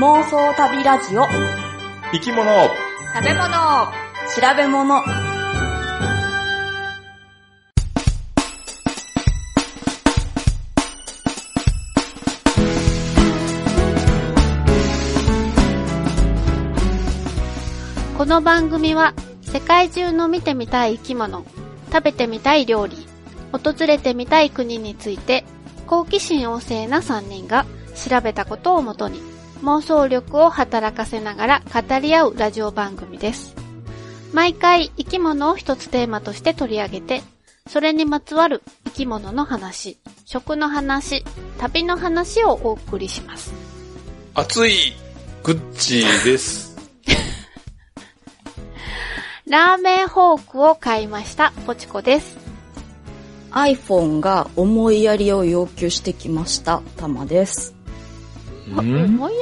妄想旅ラジオ。生き物。食べ物。調べ物。この番組は世界中の見てみたい生き物、食べてみたい料理、訪れてみたい国について好奇心旺盛な3人が調べたことをもとに妄想力を働かせながら語り合うラジオ番組です。毎回生き物を一つテーマとして取り上げて、それにまつわる生き物の話、食の話、旅の話をお送りします。熱いグッチです。ラーメンホークを買いました、ポチコです。iPhone が思いやりを要求してきました。たまです。うん？思いや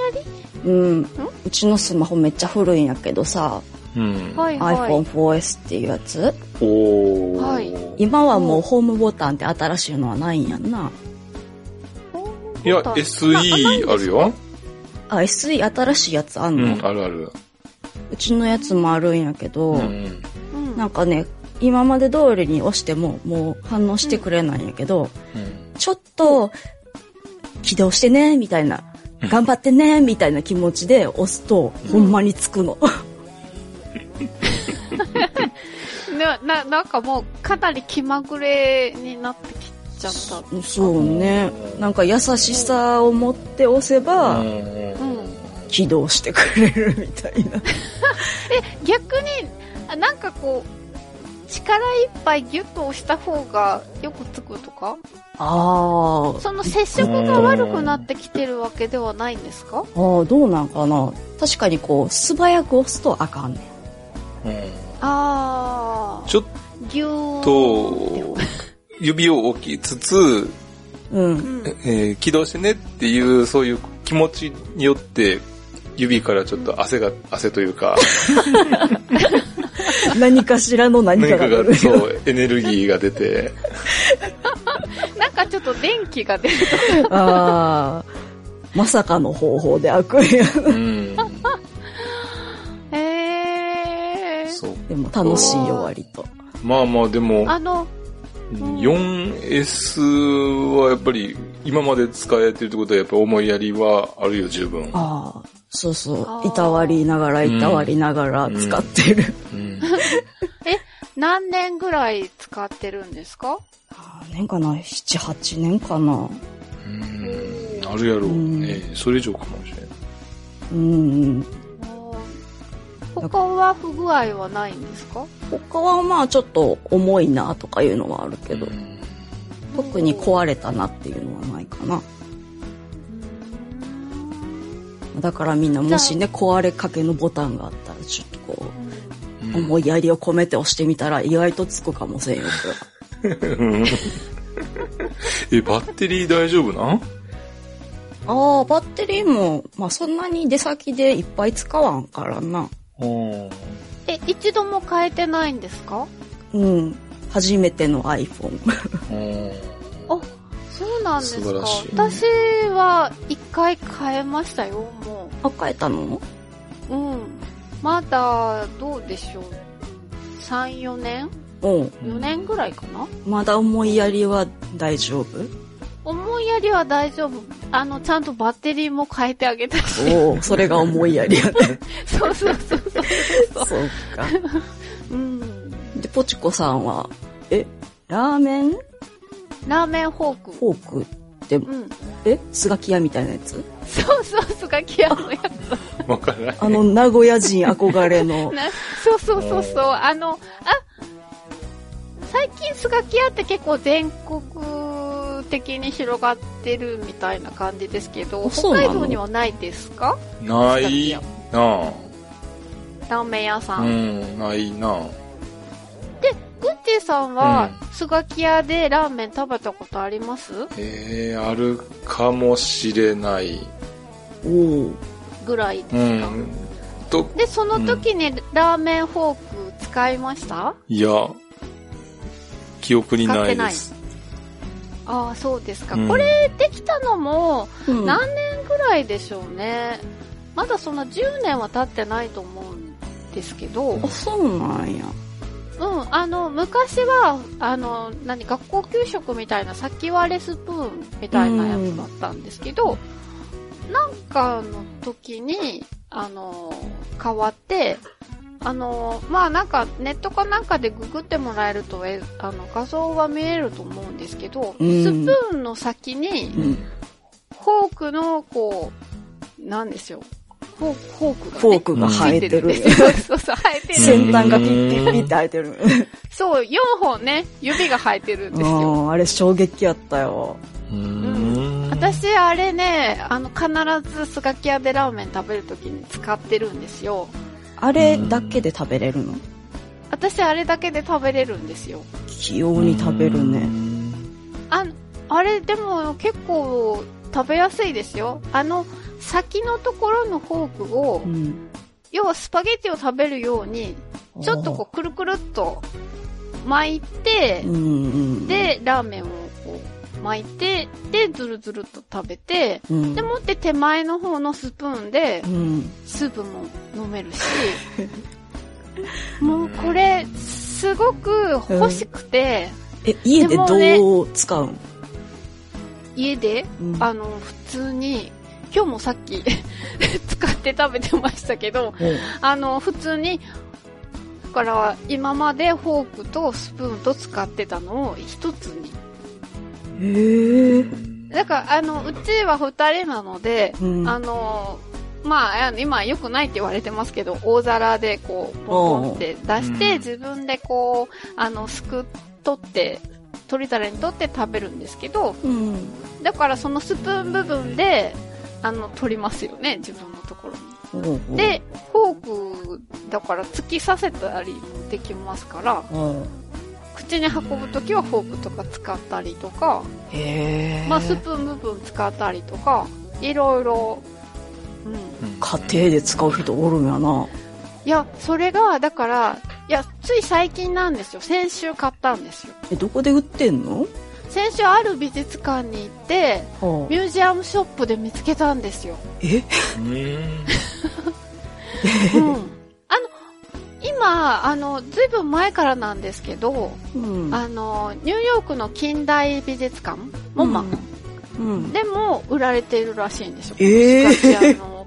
うん。うちのスマホめっちゃ古いんやけどさ、うんり。はいはい。iPhone4S っていうやつ？おー。はい今はもうホームボタンって新しいのはないんやんな。いや、SE あるよ。あ、SE 新しいやつあんの、うん、あるある。うちのやつもあるんやけど、うん。うんなんかね、今まで通りに押してももう反応してくれないんやけど、うんちょっと起動してね、みたいな、頑張ってね、みたいな気持ちで押すと、ほんまにつくの。な、な、なんかもうかなり気まぐれになってきちゃった。そうね。なんか優しさを持って押せば、うんうん。起動してくれるみたいな。逆に、あなんかこう、力いっぱいギュッと押した方がよくつくとか？あーその接触が悪くなってきてるわけではないんですか？あー、どうなんかな？確かにこう、素早く押すとあかんねん。うんあー。ちょっギューと、指を置きつつ、うん。うん。えー起動してねっていう、そういう気持ちによって、指からちょっと汗が、汗というか、何かしらの何か何かが、が出る。そう、エネルギーが出て、なんかちょっと電気が出る。ああ、まさかの方法で悪意や。うん。へー。そう。でも楽しいよ、割と。まあまあでも、あの、4S はやっぱり今まで使えてるってことはやっぱ思いやりはあるよ、十分。ああ、そうそういたわりながら、いたわりながら使ってる。うん。何年ぐらい使ってるんですか？何年かな ?7、8年かなうんあるやろうね。それ以上かもしれない。うん。他は不具合はないんですか？他はまあちょっと重いなとかいうのはあるけど、うん特に壊れたなっていうのはないかな。だからみんなもしね、壊れかけのボタンがあったら、ちょっとこう、思いやりを込めて押してみたら意外とつくかもしれんよ。うん え、バッテリー大丈夫なん？ああ、バッテリーも、まあそんなに出先でいっぱい使わんからな。うんえ、一度も変えてないんですか？うん。初めての iPhone。うんあ、そうなんですか私は一回変えましたよ、もあ、変えたの？う。うん。まだ、どうでしょう。3、4年？うん。?4 年ぐらいかなまだ思いやりは大丈夫？思いやりは大丈夫。あの、ちゃんとバッテリーも変えてあげたし。おお、それが思いやりやね。そうそうそう。そうか。うん。で、ポチコさんは、え、ラーメン？ラーメンフォーク。フォークって、うん。えスガキ屋みたいなやつ？そうそう、スガキ屋のやつ。わからない。あの、名古屋人憧れの。なそうそうそうそう。あの、あ、最近スガキ屋って結構全国的に広がってるみたいな感じですけど、北海道にはないですか？ないなあラーメン屋さ。うんん、ないなで、グッチーさんはう、スガキ屋でラーメン食べたことあります？えー、あるかもしれない。おお。ぐらいですか、うん。と、で、その時にラーメンフォーク使いました、いや、記憶にないです。ああ、そうですか。うんこれできたのも、うん何年ぐらいでしょうね。まだそんな10年は経ってないと思うんですけど、あ、そうなんや。うん、あの、昔は、あの、何、学校給食みたいな先割れスプーンみたいなやつだったんですけど、なんかの時に、あの、変わって、あの、まあなんかネットかなんかでググってもらえると、えあの、画像は見えると思うんですけど、うんスプーンの先に、うん。フォークの、こう、なんですよ。フォーク、が、ね。フォークが生えてるそうそう、生えてる。先端がピッピッピッって生えてる。そう、4本ね、指が生えてるんですうよ。ん、あれ衝撃やったよ。うーん。私、あれね、あの、必ずスガキ屋でラーメン食べるときに使ってるんですよ。あれだけで食べれるの？私、あれだけで食べれるんですよ。器用に食べるね。あ、あれ、でも結構食べやすいですよ。あの、先のところのフォークをう、ん。要はスパゲティを食べるように、ちょっとこう、くるくるっと巻いてう、んうん。、で、ラーメンをこう巻いて、で、ずるずるっと食べて、うん、でもって手前の方のスプーンでう、ん。スープも飲めるし、もうこれ、すごく欲しくて、え、家でどう使うん家で、うんあの、普通に、今日もさっき 使って食べてましたけど、あの、普通に、だから今までフォークとスプーンと使ってたのを一つに。へえ。だから、あの、うちは二人なので、うんあの、まあ、今良くないって言われてますけど、大皿でこう、ポンポンって出して、うん自分でこう、あの、すくっ取って、取り皿に取って食べるんですけど、うん。だからそのスプーン部分で、あの、取りますよね、自分のところに。で、フォーク、だから突き刺せたりもできますから、うん、口に運ぶときはフォークとか使ったりとか。まあスプーン部分使ったりとか、いろいろ、うん。家庭で使う人おるんやな。いや、それが、だから、いや、つい最近なんですよ。先週買ったんですよ。え、どこで売ってんの？先週ある美術館に行って、はミュージアムショップで見つけたんですよ。え？うん。うん。あの、今、あの、ずいぶん前からなんですけど、うん。あの、ニューヨークの近代美術館、モマうん。でも売られているらしいんですよ。えーの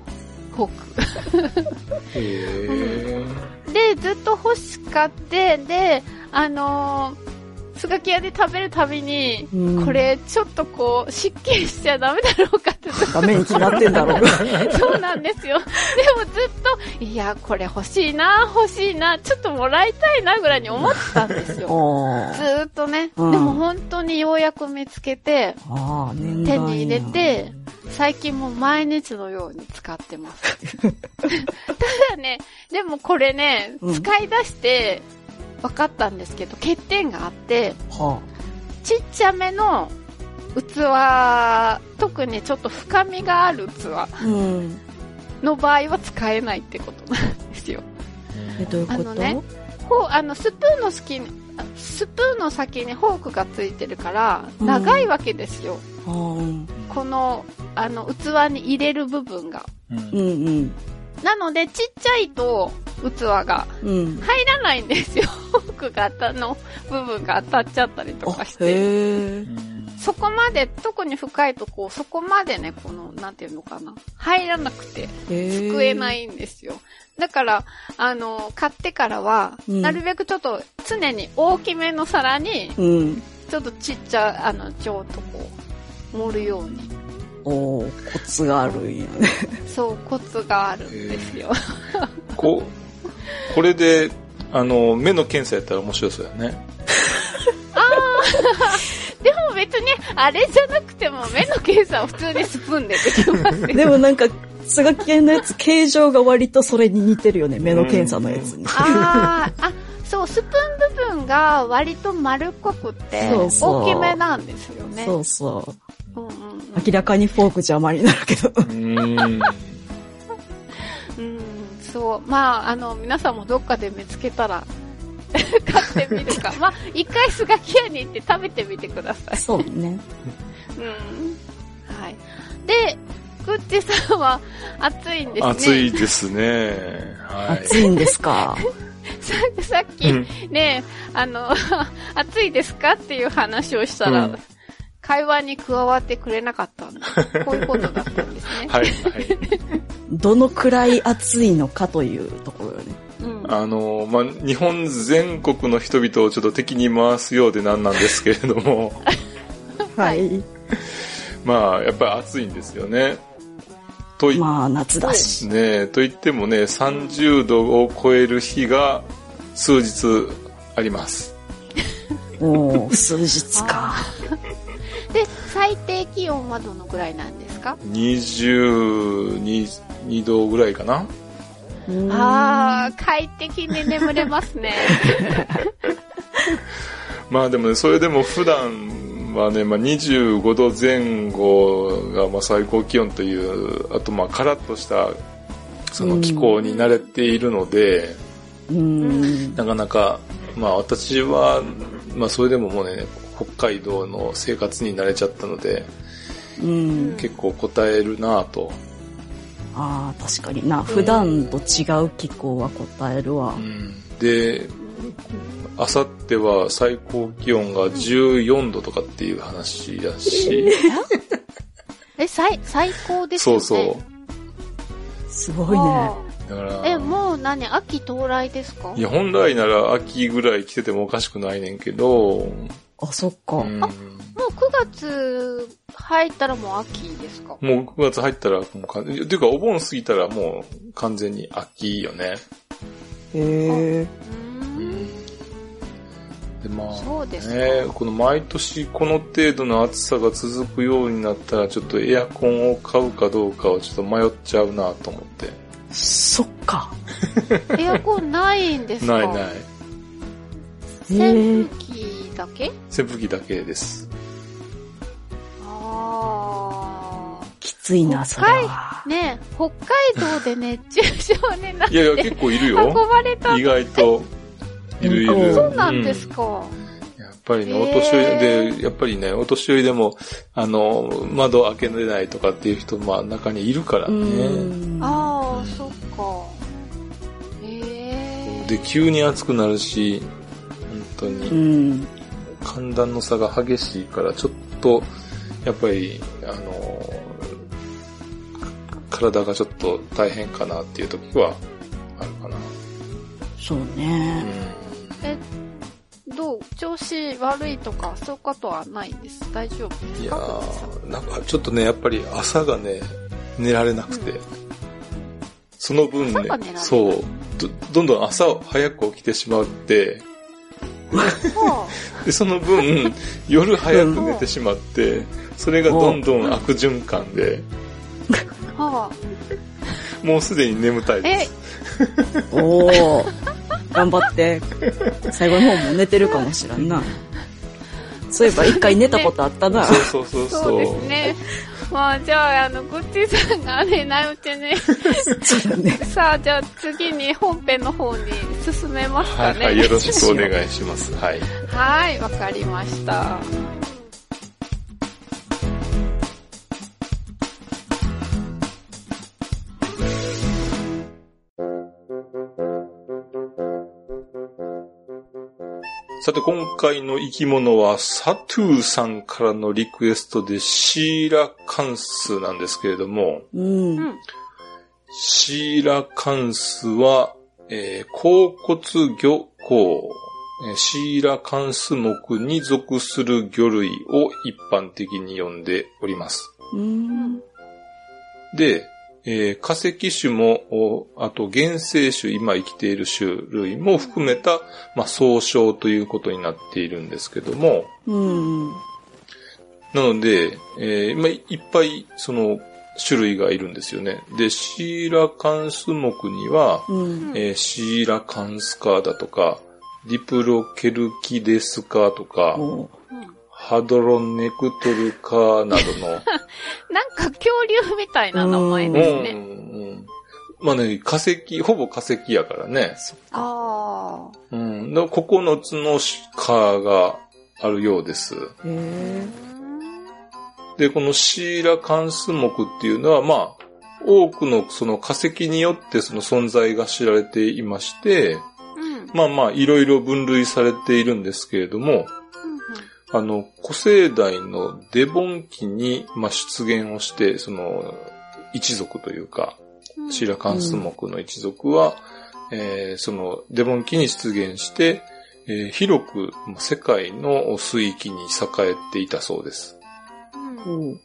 フォーク。へで、ずっと欲しかって、で、あのー、スガキ屋で食べるたびに、うんこれ、ちょっとこう、湿気しちゃダメだろうかってダメに決まってんだろう。と、そうなんですよ。でもずっと、いや、これ欲しいな、欲しいな、ちょっともらいたいなぐらいに思ってたんですよ。あ ずーっとね。うんでも本当にようやく見つけて、手代に入れて、最近もう毎日のように使ってます。ただね、でもこれね、うん使い出して分かったんですけど、欠点があって、はちっちゃめの器、特にちょっと深みがある器あ、うん。の場合は使えないってことなんですよ。え、どういうこと？あのねほう、あの、スプーンの先に、あスプーンの先にフォークがついてるから、うん長いわけですよ。ああ、うん。この、あの、器に入れる部分が。うん。なので、ちっちゃいと、器がうん。入らないんですよ。フォークが当たの部分が当たっちゃったりとあかし、て。そこまで、特に深いとこ、そこまでね、この、なんていうのかな。入らなくて、へ。救えないいんですよ。だから、あの、買ってからは、うんなるべくちょっと、常に大きめの皿に、うん。ちょっとちっちゃ、あの、ちょっとこう、盛るように。おーコツがあるんやね。そう、コツがあるんですよ。こ、これで、あの、目の検査やったら面白そうやね。でも別に、あれじゃなくても目の検査は普通にスプーンでできますよ。でもなんか、スガキ屋のやつ、形状が割とそれに似てるよね。目の検査のやつに。あー あ、そう、スプーン部分が割と丸っこくって、大きめなんですよね。そうそう。うんうんうん明らかにフォーク邪魔になるけど。うん。うん、そう。まあ、あの、皆さんもどっかで見つけたら、買ってみるか。まあ、一回スガキ屋に行って食べてみてください。そうね。うん。はい。で、グッチさんは暑いんですね。暑いですね。はい。暑いんですか？ささっきうんね、あの、暑いですか？っていう話をしたら、うん会話に加わってくれなかったんだ。こういうことだったんですね。はい、はい。どのくらい暑いのかというところよね。うん。あの、まあ、日本全国の人々をちょっと敵に回すようでなんなんですけれども、はい。まあ、やっぱり暑いんですよね。と言っまあ、夏だし。ねと言ってもね、30度を超える日が数日あります。おー、数日か。で、最低気温はどのくらいなんですか？22度ぐらいかなうんああ、快適に眠れますね。まあでもね、それでも普段はね、まあ、25度前後がまあ最高気温という、あとまあカラッとしたその気候に慣れているので、うん。なかなか、まあ私は、まあそれでももうね、北海道の生活に慣れちゃったので、うん。結構答えるなぁと。ああ、確かにな。普段と違う気候は答えるわ。で、あさっては最高気温が14度とかっていう話だし、え、最、最高ですよね。そうそう。すごいね。だから、え、もう何？秋到来ですか？いや、本来なら秋ぐらい来ててもおかしくないねんけど、あ、そっか。うんもう9月入ったらもう秋ですか？もう9月入ったらもうか、ていうかお盆過ぎたらもう完全に秋よね。へえ。うーん。で、まあ、そうですかね、この毎年この程度の暑さが続くようになったら、ちょっとエアコンを買うかどうかをちょっと迷っちゃうなと思って。そっか。エアコンないんですか？ないない。扇風機だけ扇風機だけです。あきついな、それはあ。。ねえ北海道で熱中症になっていやいや、結構いる運よ。ばれた。意外と。いるいうんる。そうなんですか。やっぱりね、お年寄りで、やっぱりね、お年寄りでも、あの、窓開けれないとかっていう人も中にいるからうね。ん。ああ、そっか。へえ。で、急に暑くなるし、本当うに、ん。寒暖の差が激しいから、ちょっと、やっぱり、あの、体がちょっと大変かなっていう時は、あるかな。そううね。んえ、どう調子悪いとか、そういうことはないんです？大丈夫いやなんかちょっとね、やっぱり朝がね、寝られなくて。その分ねそうど、どんどん朝早く起きてしまって、はで、その分、夜早く寝てしまって、それがどんどん悪循環で。もうすでに眠たいでえす。、おお。頑張って。最後の方も寝てるかもしらんな。そういえば一回寝たことあったな。そうそうそうそう。そうですね。まあ、じゃあ、あの、グッチさんが寝ないうちに、ね。さあ、じゃあ次に本編の方に進めますかね。はいはい、よろしくお願いします。はい。はい、わかりました。さて、今回の生き物は、サトゥーさんからのリクエストで、シーラカンスなんですけれども、うん。うん。シーラカンスは、えー、甲骨魚項、えーシーラカンス目に属する魚類を一般的に呼んでおります。うん。で、えー化石種も、おあと原生種、今生きている種類も含めた、まあ、総称ということになっているんですけども、うん。なので、えーまあ、いっぱい、その、種類がいるんですよね。で、シーラカンス目には、うん。えーシーラカンスカーだとか、ディプロケルキデスカーとか、おハドロネクトルカーなどの、なんか恐竜みたいな名前うんですね。うんまあね、化石、ほぼ化石やからね。ああ。うん。だから9つのカーがあるようです。へえ。で、このシーラカンス目っていうのは、まあ、多くのその化石によってその存在が知られていまして、うん。まあまあ、いろいろ分類されているんですけれども、あの、古生代のデボン期に、まあ、出現をして、その、一族というか、うんシーラカンス目の一族は、えーその、デボン期に出現して、えー広くまあ世界の水域に栄えていたそうです。うん。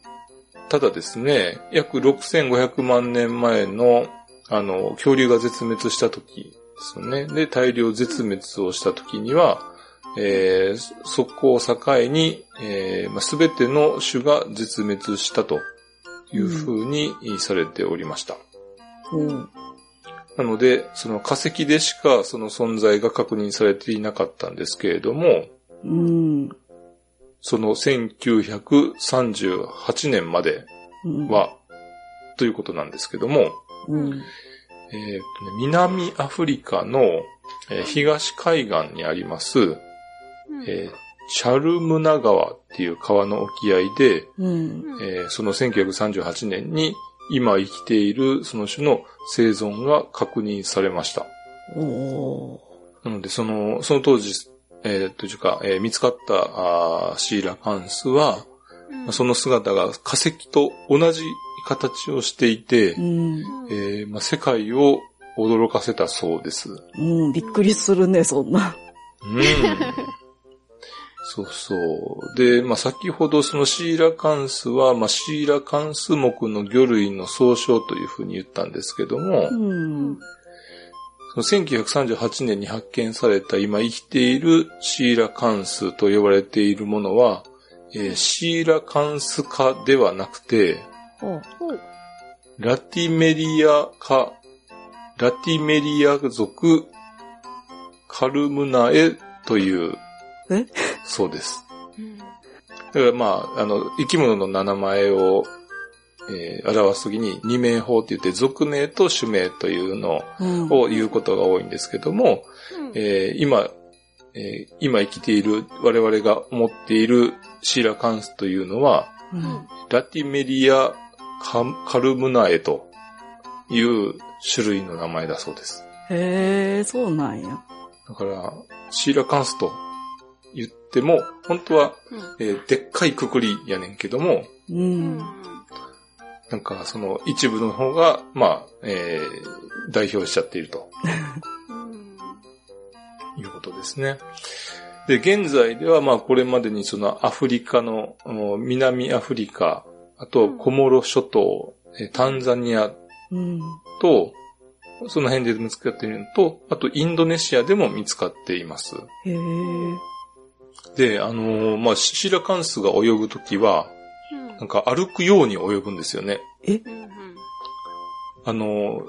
ただですね、約6500万年前の、あの、恐竜が絶滅した時ですよね。で、大量絶滅をした時には、えーそこを境に、えーまあ、全ての種が絶滅したというふうにされておりました。ほう。なので、その化石でしかその存在が確認されていなかったんですけれども、うん。その1938年までうん。は、ということなんですけども、うん。えーとね南アフリカの、えー東海岸にあります、うんえーチャルムナ川っていう川の沖合で、うん。えーその1938年に今生きているその種の生存が確認されました。なので、その、その当時、えーというか、えー見つかったあーシーラカンスは、うんその姿が化石と同じ形をしていて、うん。えーまあ、世界を驚かせたそうです。うん。びっくりするね、そんな。うん。そうそう。で、まあ、先ほどそのシーラカンスは、まあ、シーラカンス目の魚類の総称というふうに言ったんですけども、うん。その1938年に発見された今生きているシーラカンスと呼ばれているものは、えーシーラカンス科ではなくて、ラティメリア科、ラティメリア族カルムナエという、え？そうです。うんだからまあ、あの、生き物の名前を、えー表すときに二名法って言って、属名と種名というのうん。を言うことが多いんですけども、うんえー今、えー今生きている我々が持っているシーラカンスというのは、うん。ラティメリアカカルムナエという種類の名前だそうです。へえ、そうなんや。だから、シーラカンスと言っても、本当は、うんえーでっかいくくりやねんけども、う。うんんなんかその一部の方が、まあ、えー代表しちゃっているとうんいうことですね。で、現在ではまあこれまでにそのアフリカの、うん南アフリカ、あとコモロ諸島、えータンザニアうん。と、その辺で見つかっているのと、あとインドネシアでも見つかっています。へえ。で、あのーまあ、シーラカンスが泳ぐときは、うんなんか歩くように泳ぐんですよね。うんあのー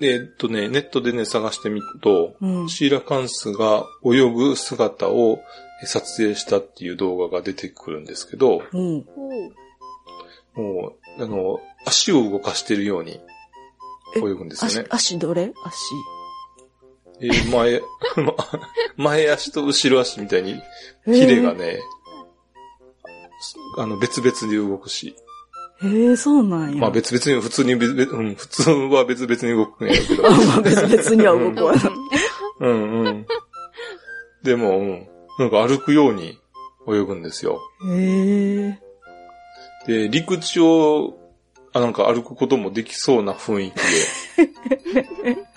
でえっとね、ネットでね、探してみると、うん。シーラカンスが泳ぐ姿を撮影したっていう動画が出てくるんですけど、うん。もう、あの、足を動かしてるように泳ぐんですよ足ね、。足どれ？足。えー前、前足と後ろ足みたいに、ヒレがね、あの、別々に動くし、へえ、そうなんや。まあ別々に、普通にうん、普通は別々に動くんやけど。あ、まあ別々には動くわな。うんうん。でも、うん、なんか歩くように泳ぐんですよ。へえ。で、陸地を、あ、なんか歩くこともできそうな雰囲気で。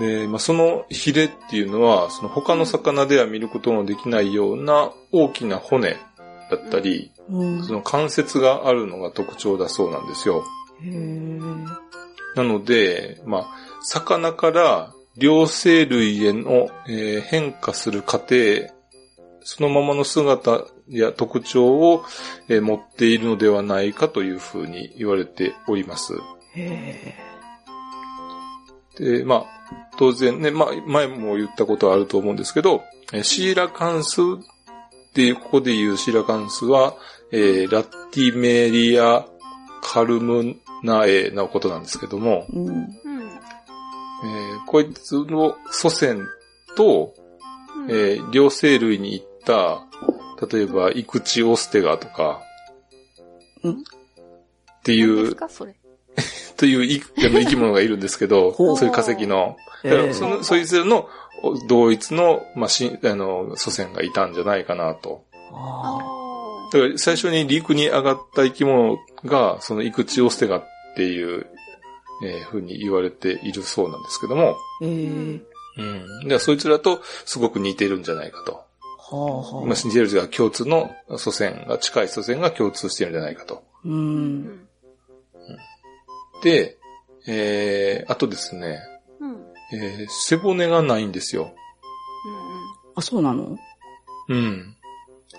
で、まあ、そのヒレっていうのは、その他の魚では見ることのできないような大きな骨だったり、うん。その関節があるのが特徴だそうなんですよ。なので、まあ、魚から両生類への、えー変化する過程、そのままの姿や特徴を、えー持っているのではないかというふうに言われております。へで、まあ、当然ね、まあ、前も言ったことはあると思うんですけど、えーシーラカンスっていう、ここで言うシーラカンスは、えーラティメリアカルムナエのことなんですけども、え。うん。うんえーこいつの祖先と、うんえー両生類に行った、例えば、イクチオステガとか、んっていう、何ですか、それ？という生き物がいるんですけど、そういう化石の。だからその、そいつらのお同一の、まあ、しあの、祖先がいたんじゃないかなと。だから最初に陸に上がった生き物が、そのイクチオステガっていう、えーふうに言われているそうなんですけども、うん。でそいつらとすごく似てるんじゃないかと。はあはあ。まあ、似てるというか共通の祖先が、近い祖先が共通しているんじゃないかと。う。うんん。で、えー、あとですね、うん。うん。えー背骨がないんですよ。あ、そうなの？うん。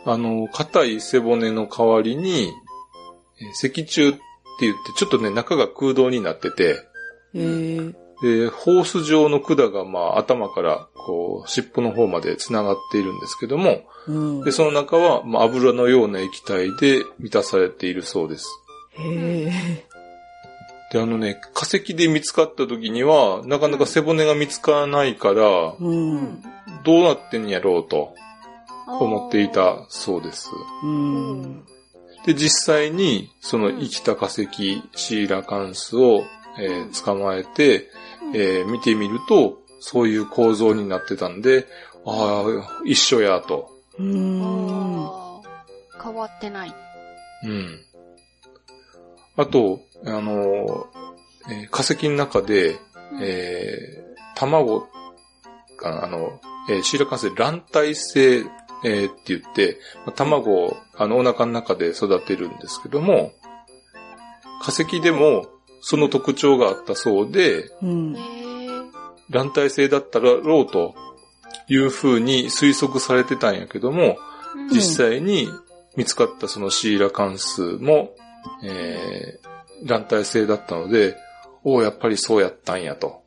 あの、硬い背骨の代わりに、えー脊柱って言って、ちょっとね、中が空洞になってて、ええで、ホース状の管が、まあ、頭から、こう、尻尾の方まで繋がっているんですけども、うん。で、その中は、まあ、油のような液体で満たされているそうです。へえ。で、あのね、化石で見つかった時には、なかなか背骨が見つからないから、うん。どうなってんやろうと思っていたそうです。うん。で、実際に、その生きた化石、シーラカンスを、えー捕まえて、えー見てみると、そういう構造になってたんで、ああ、一緒やと。うん。変わってない。うん。あと、あのーえー化石の中で、えー卵が、あの、えーシーラカンスで卵体性、えーって言って、まあ卵をあのお腹の中で育てるんですけども、化石でもその特徴があったそうで、うん。卵体性だったらろうという風に推測されてたんやけども、うん。実際に見つかったそのシーラ関数も、えー、卵体性だったので、おお、やっぱりそうやったんやと。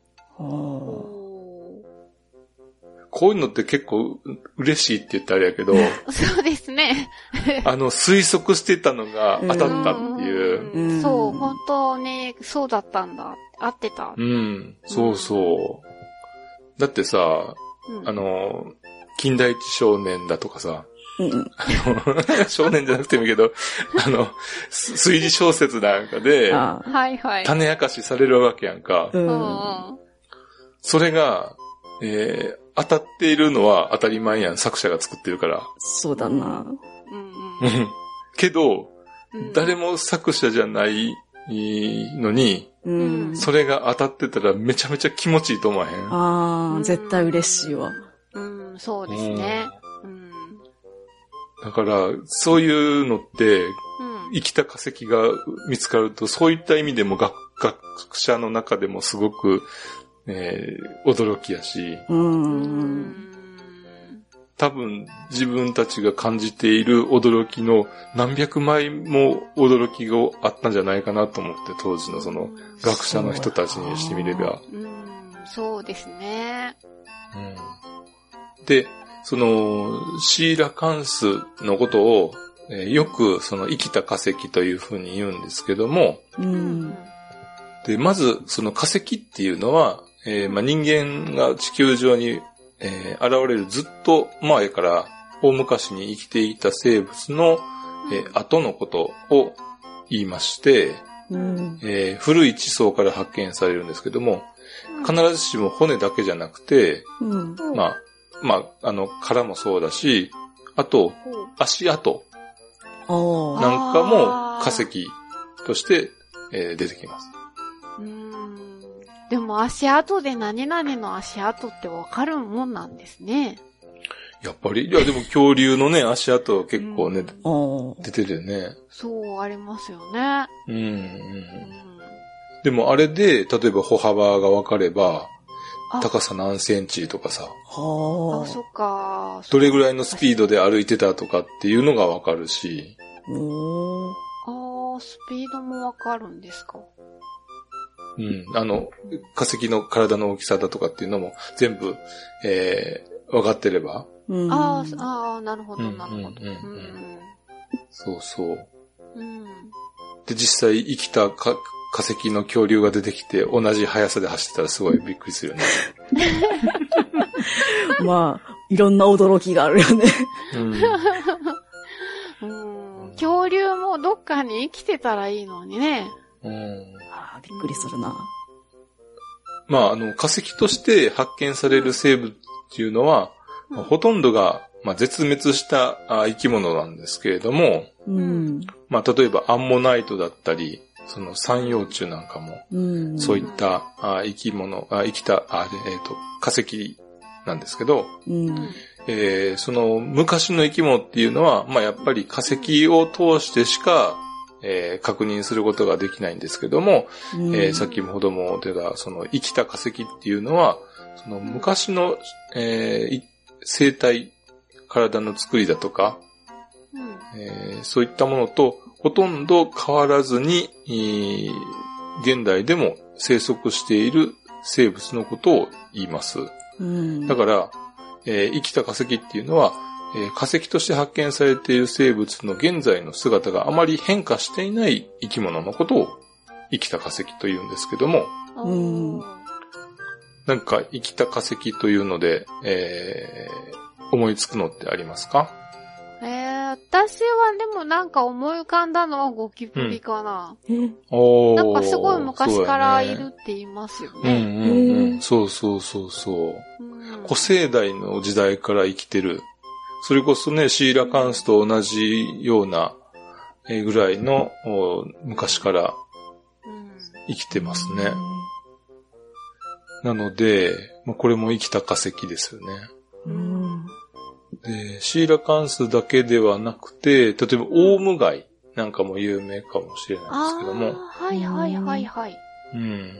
こういうのって結構う嬉しいって言ったらあれやけど、ーそうですね。あの、推測してたのが当たったっていう。うんそう、本当ね、そうだったんだ。合ってた。うん、そうそう。だってさ、うんあの、近代一少年だとかさ、あ。うん。あの少年じゃなくてもいいけど、あの、す推理小説なんかで。はいはい。種明かしされるわけやんか。それが、えー、当たっているのは当たり前やん、作者が作ってるから。そうだな。うんうんけど、うん。誰も作者じゃないのに、うん。それが当たってたらめちゃめちゃ気持ちいいと思わへん？ああ、絶対嬉しいわ。うん、そうですね。うん。うんだから、そういうのって、うん。生きた化石が見つかると、そういった意味でも学学者の中でもすごく、えー驚きやし。多分自分たちが感じている驚きの何百倍も驚きがあったんじゃないかなと思って、当時のその学者の人たちにしてみれば。うん、そうですね。うんで、その、シーラカンスのことを、えーよくその生きた化石というふうに言うんですけども、う。。うんで、まずその化石っていうのは、えーまあ、人間が地球上に、えー現れるずっと前から大昔に生きていた生物の、えー後のことを言いまして、うん。えー古い地層から発見されるんですけども、必ずしも骨だけじゃなくて、うん。まあ、まあ、あの、殻もそうだし、あと、足跡。なんかも化石として、えー出てきます。うんでも足跡で何々の足跡ってわかるもんなんですね。やっぱり、いや、でも恐竜のね、足跡は結構ね、うんああ。出てるよね。そうありますよね。うん、うんうん。でもあれで、例えば歩幅が分かれば、あ高さ何センチとかさ、はあ、そっか。どれぐらいのスピードで歩いてたとかっていうのが分かるし、あ。おーああ、スピードもわかるんですか？うん、あの、化石の体の大きさだとかっていうのも全部、えー、分かってれば、うん。あーあー、なるほど、うんなるほど。そうそう。うん。で、実際生きたか化石の恐竜が出てきて同じ速さで走ってたらすごいびっくりするよね。まあ、いろんな驚きがあるよね。うん。うん。恐竜もどっかに生きてたらいいのにね。うん。あーびっくりするな。まあ、あの、化石として発見される生物っていうのは、まあほとんどが、まあ、絶滅したあ生き物なんですけれども、うん。まあ、例えばアンモナイトだったり、その三葉虫なんかも、うん。そういったあ生き物、あ生きた、あえっ、と、化石なんですけど、うん。えーその昔の生き物っていうのは、まあ、やっぱり化石を通してしか、えー確認することができないんですけども、うんえーさっきもほども出た、その生きた化石っていうのは、その昔の、えーい生態、体の作りだとか、うん。えーそういったものとほとんど変わらずに、えー現代でも生息している生物のことを言います。うん。だから、えー生きた化石っていうのは、えー化石として発見されている生物の現在の姿があまり変化していない生き物のことを生きた化石と言うんですけども、うんなんか生きた化石というので、えー思いつくのってありますか？えー、私はでもなんか思い浮かんだのはゴキブリかな。えおーなんかすごい昔からいるって言いますようんうんね。うん。へーそうそうそうそう。うん古生代の時代から生きてる。それこそね、シーラカンスと同じようなえーぐらいのお昔からうん生きてますね。なので、まあ、これも生きた化石ですよね。うん。で、シーラカンスだけではなくて、例えばオウムガイなんかも有名かもしれないですけども、はいはいはいはい。うん。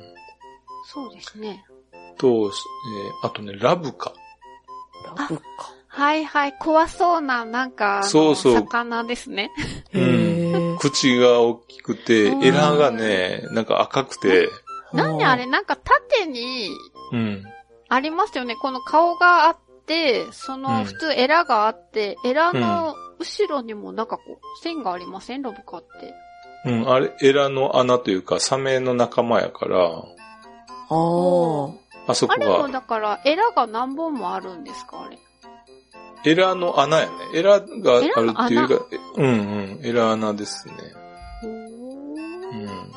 そうですね。と、えーあとね、ラブカ。ラブか。はいはい。怖そうな、なんか、そうそう魚ですね。うん口が大きくて、うんエラがね、なんか赤くて、なんであれ、なんか縦にうん。ありますよね。この顔があって、その、うん普通エラがあって、エラの後ろにもなんかこう、線がありません？ラブカって。うん、あれ、エラの穴というか、サメの仲間やから、ああ。あそこあれもが、だから、エラが何本もあるんですか？あれ。エラの穴やね。エラがあるっていうか、うんうん、エラ穴ですね。うん。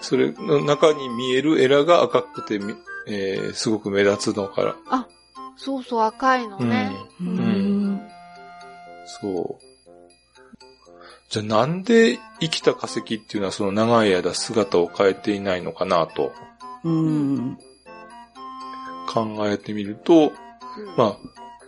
それの中に見えるエラが赤くてみ、えー、すごく目立つのから、そうそう、赤いのね。ううんん。そう。じゃあなんで生きた化石っていうのはその長い間姿を変えていないのかなとうん。考えてみると、うんまあ、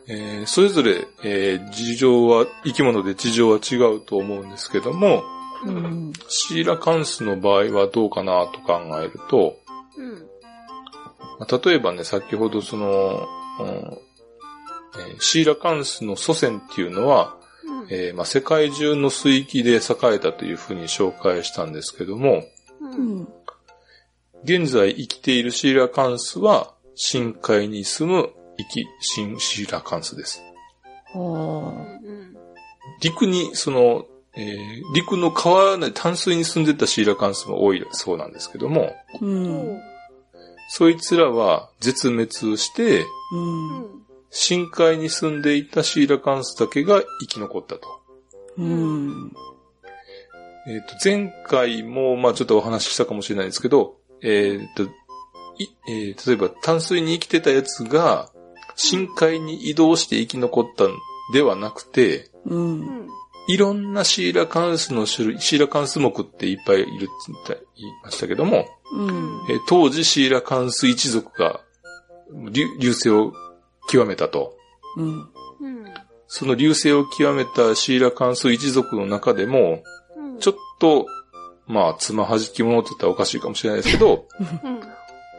えーそれぞれ、えー事情は、生き物で事情は違うと思うんですけども、ううん。ん。シーラカンスの場合はどうかなと考えると、うん。まあ例えばね、先ほどその、うんえーシーラカンスの祖先っていうのは、うんえーまあ、世界中の水域で栄えたというふうに紹介したんですけども、う。うんん。現在生きているシーラカンスは深海に住む生き、新シーラカンスです。陸に、その、えー陸の川の淡水に住んでたシーラカンスも多いそうなんですけども、う。うんん。そいつらは絶滅して、うん。深海に住んでいたシーラカンスだけが生き残ったと。うん。えっ、と、前回も、まあちょっとお話ししたかもしれないですけど、えっ、と、いえー例えば淡水に生きてたやつが、深海に移動して生き残ったんではなくて、う。うんん。いろんなシーラカンスの種類、シーラカンス目っていっぱいいるって言いましたけども、うん。えー当時シーラカンス一族が流流星を極めたと。うん。うん。その流星を極めたシーラカンス一族の中でも、うん。ちょっと、まあ、つまはじき者って言ったらおかしいかもしれないですけど、うん。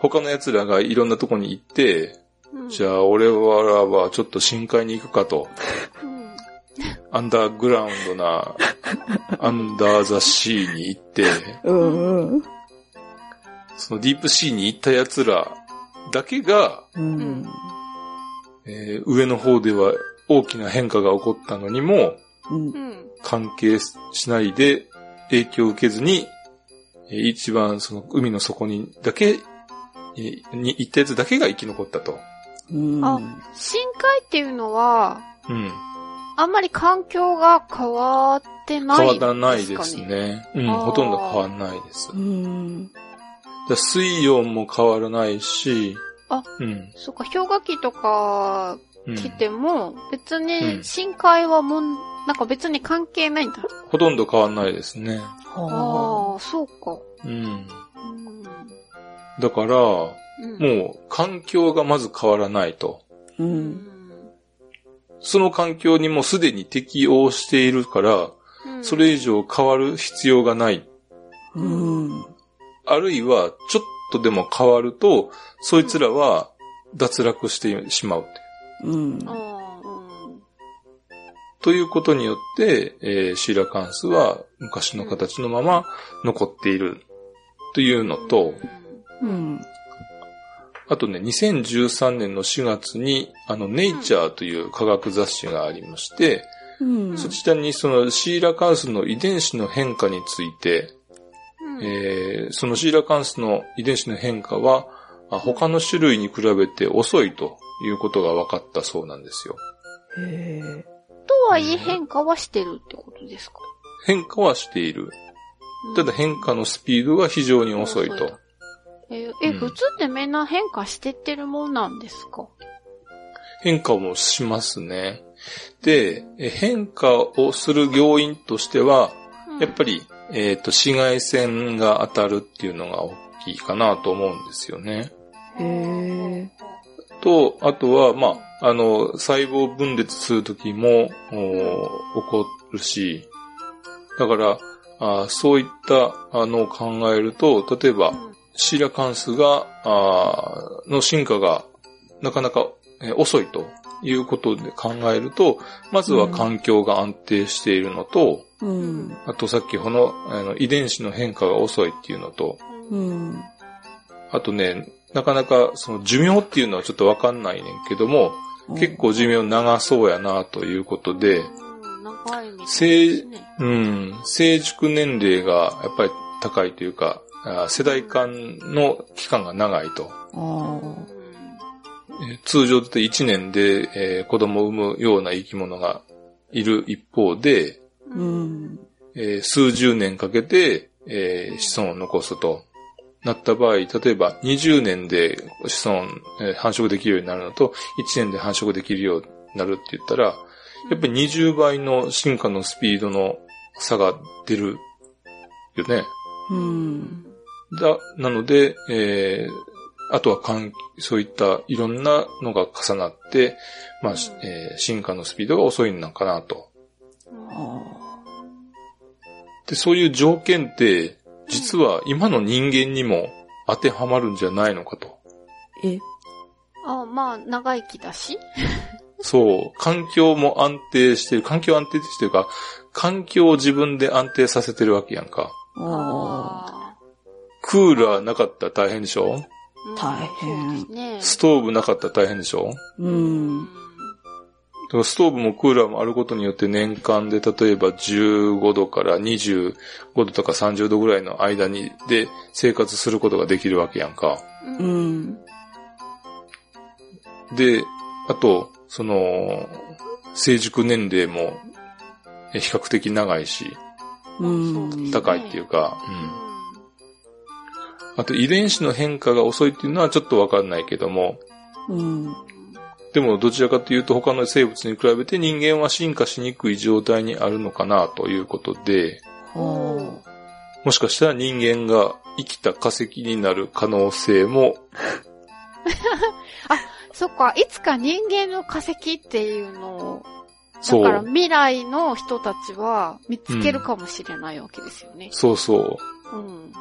他の奴らがいろんなとこに行って、うん。じゃあ俺らはちょっと深海に行くかと、うん。アンダーグラウンドな、アンダーザシーに行って、うん。うん。そのディープシーに行った奴らだけが、うん。えー上の方では大きな変化が起こったのにも、うん。うん。関係しないで影響を受けずに、えー一番その海の底にだけ、えーに行ったやつだけが生き残ったと。うん。あ深海っていうのは、うん。あんまり環境が変わってない変わらないでですすかね。ね。うん、ほとんど変わらないです。うん。だ水温も変わらないし、あうん。そっか、氷河期とかうん来ても、別うんに深海はもん、なんか別に関係ないんだ。ほとんど変わらないですね。はああ、そうか。うん。うん。だから、もうんう環境がまず変わらないと。あ。う。うんんその環境にもうすでに適応しているから、うんそれ以上変わる必要がない。うん。あるいは、ちょっとでも変わると、そいつらは脱落してしまうっていう。うん。あということによって、えーシーラカンスは昔の形のまま残っているというのーと、うん。あとね、2013年の4月に、あの、ネイチャーという科学雑誌がありまして、うん。そちらにそのシーラカンスの遺伝子の変化について、うんえーそのシーラカンスの遺伝子の変化は、あ他の種類に比べて遅いということが分かったそうなんですよ。へえ。とはいえ変化はしてるってことですか？変化はしている。ただ変化のスピードが非常に遅いと。えーえ、うん普通ってみんな変化してってるもんなんですか？変化もしますね。で、え変化をする要因としては、やっぱり、えっ、と、紫外線が当たるっていうのが大きいかなと思うんですよね。へえ。と、あとは、まあ、あの、細胞分裂するときも、お起こるし、だから、あそういったあのを考えると、例えばう、んシーラカンスが、あの進化がなかなかえー遅いということで考えると、まずは環境が安定しているのと、うん。あとさっきこのあの遺伝子の変化が遅いっていうのと、うん。あとね、なかなかその寿命っていうのはちょっとわかんないねんけども、結構寿命長そうやなということで、成ですね。うん、成熟年齢がやっぱり高いというか、あ世代間の期間が長いと。通常だと1年で、えー子供を産むような生き物がいる一方で、うん。えー数十年かけて、えー子孫を残すとなった場合、例えば20年で子孫、えー繁殖できるようになるのと、1年で繁殖できるようになるって言ったら、やっぱり20倍の進化のスピードの差が出るよね。うん。だ、なので、えーあとは環そういったいろんなのが重なって、まあ、しえー進化のスピードが遅いのかなと。あで、そういう条件って、実は今の人間にも当てはまるんじゃないのかと。え、あ、まあ、長生きだし？そう、環境も安定してる、環境安定してるか、環境を自分で安定させてるわけやんか。ああクーラーなかったら大変でしょ？ー大変そうですね。ストーブなかったら大変でしょ？あ。うん。だからストーブもクーラーもあることによって年間で例えば15度から25度とか30度ぐらいの間にで生活することができるわけやんか。う。うんん。で、あと、その、成熟年齢もえ比較的長いし、うん。高いっていうか、ううん。あと遺伝子の変化が遅いっていうのはちょっとわかんないけども、うん。でもどちらかというと他の生物に比べて人間は進化しにくい状態にあるのかなということで、はもしかしたら人間が生きた化石になる可能性も、そっか、いつか人間の化石っていうのを、そう、だから未来の人たちは見つけるかもしれないわけですよね。そうそう。うん。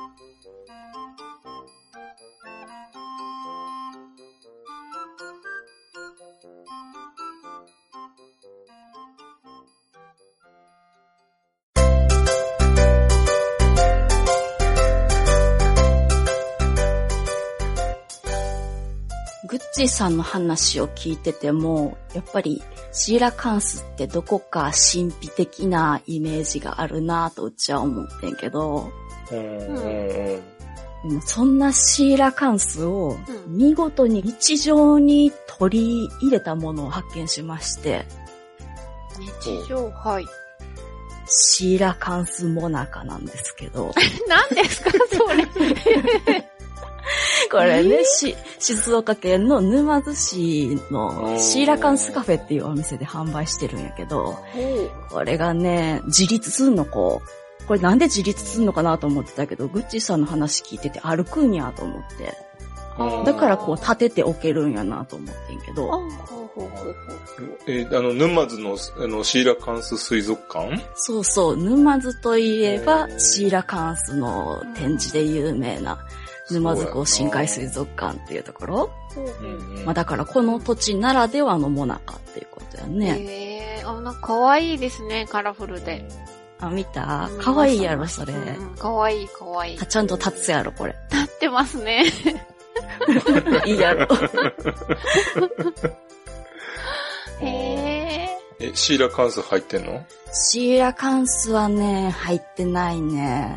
グッチーさんの話を聞いてても、やっぱりシーラカンスってどこか神秘的なイメージがあるなとうちは思ってんけど、うんそんなシーラカンスをうん見事に日常に取り入れたものを発見しまして、日常、はい。シーラカンスモナカなんですけど、何ですかそれ。これね、し静岡県の沼津市のシーラカンスカフェっていうお店で販売してるんやけど、これがね、自立すんのこう。これなんで自立すんのかなと思ってたけど、グッチーさんの話聞いてて歩くんやと思って。うんだからこう立てておけるんやなと思ってんけあ、ど。えーあの、沼津の、あの、シーラカンス水族館？そうそう、沼津といえばシーラカンスの展示で有名な沼津港深海水族館っていうところ。まあだからこの土地ならではのモナカっていうことやね。へえ、あ、なんか可愛いですね、カラフルで。あ、見た？かわいいやろ、それ。うん、可愛い可愛い。ちゃんと立つやろ、これ。立ってますね。いいやろ。へえ。え、シーラカンス入ってんの？シーラカンスはね、入ってないね。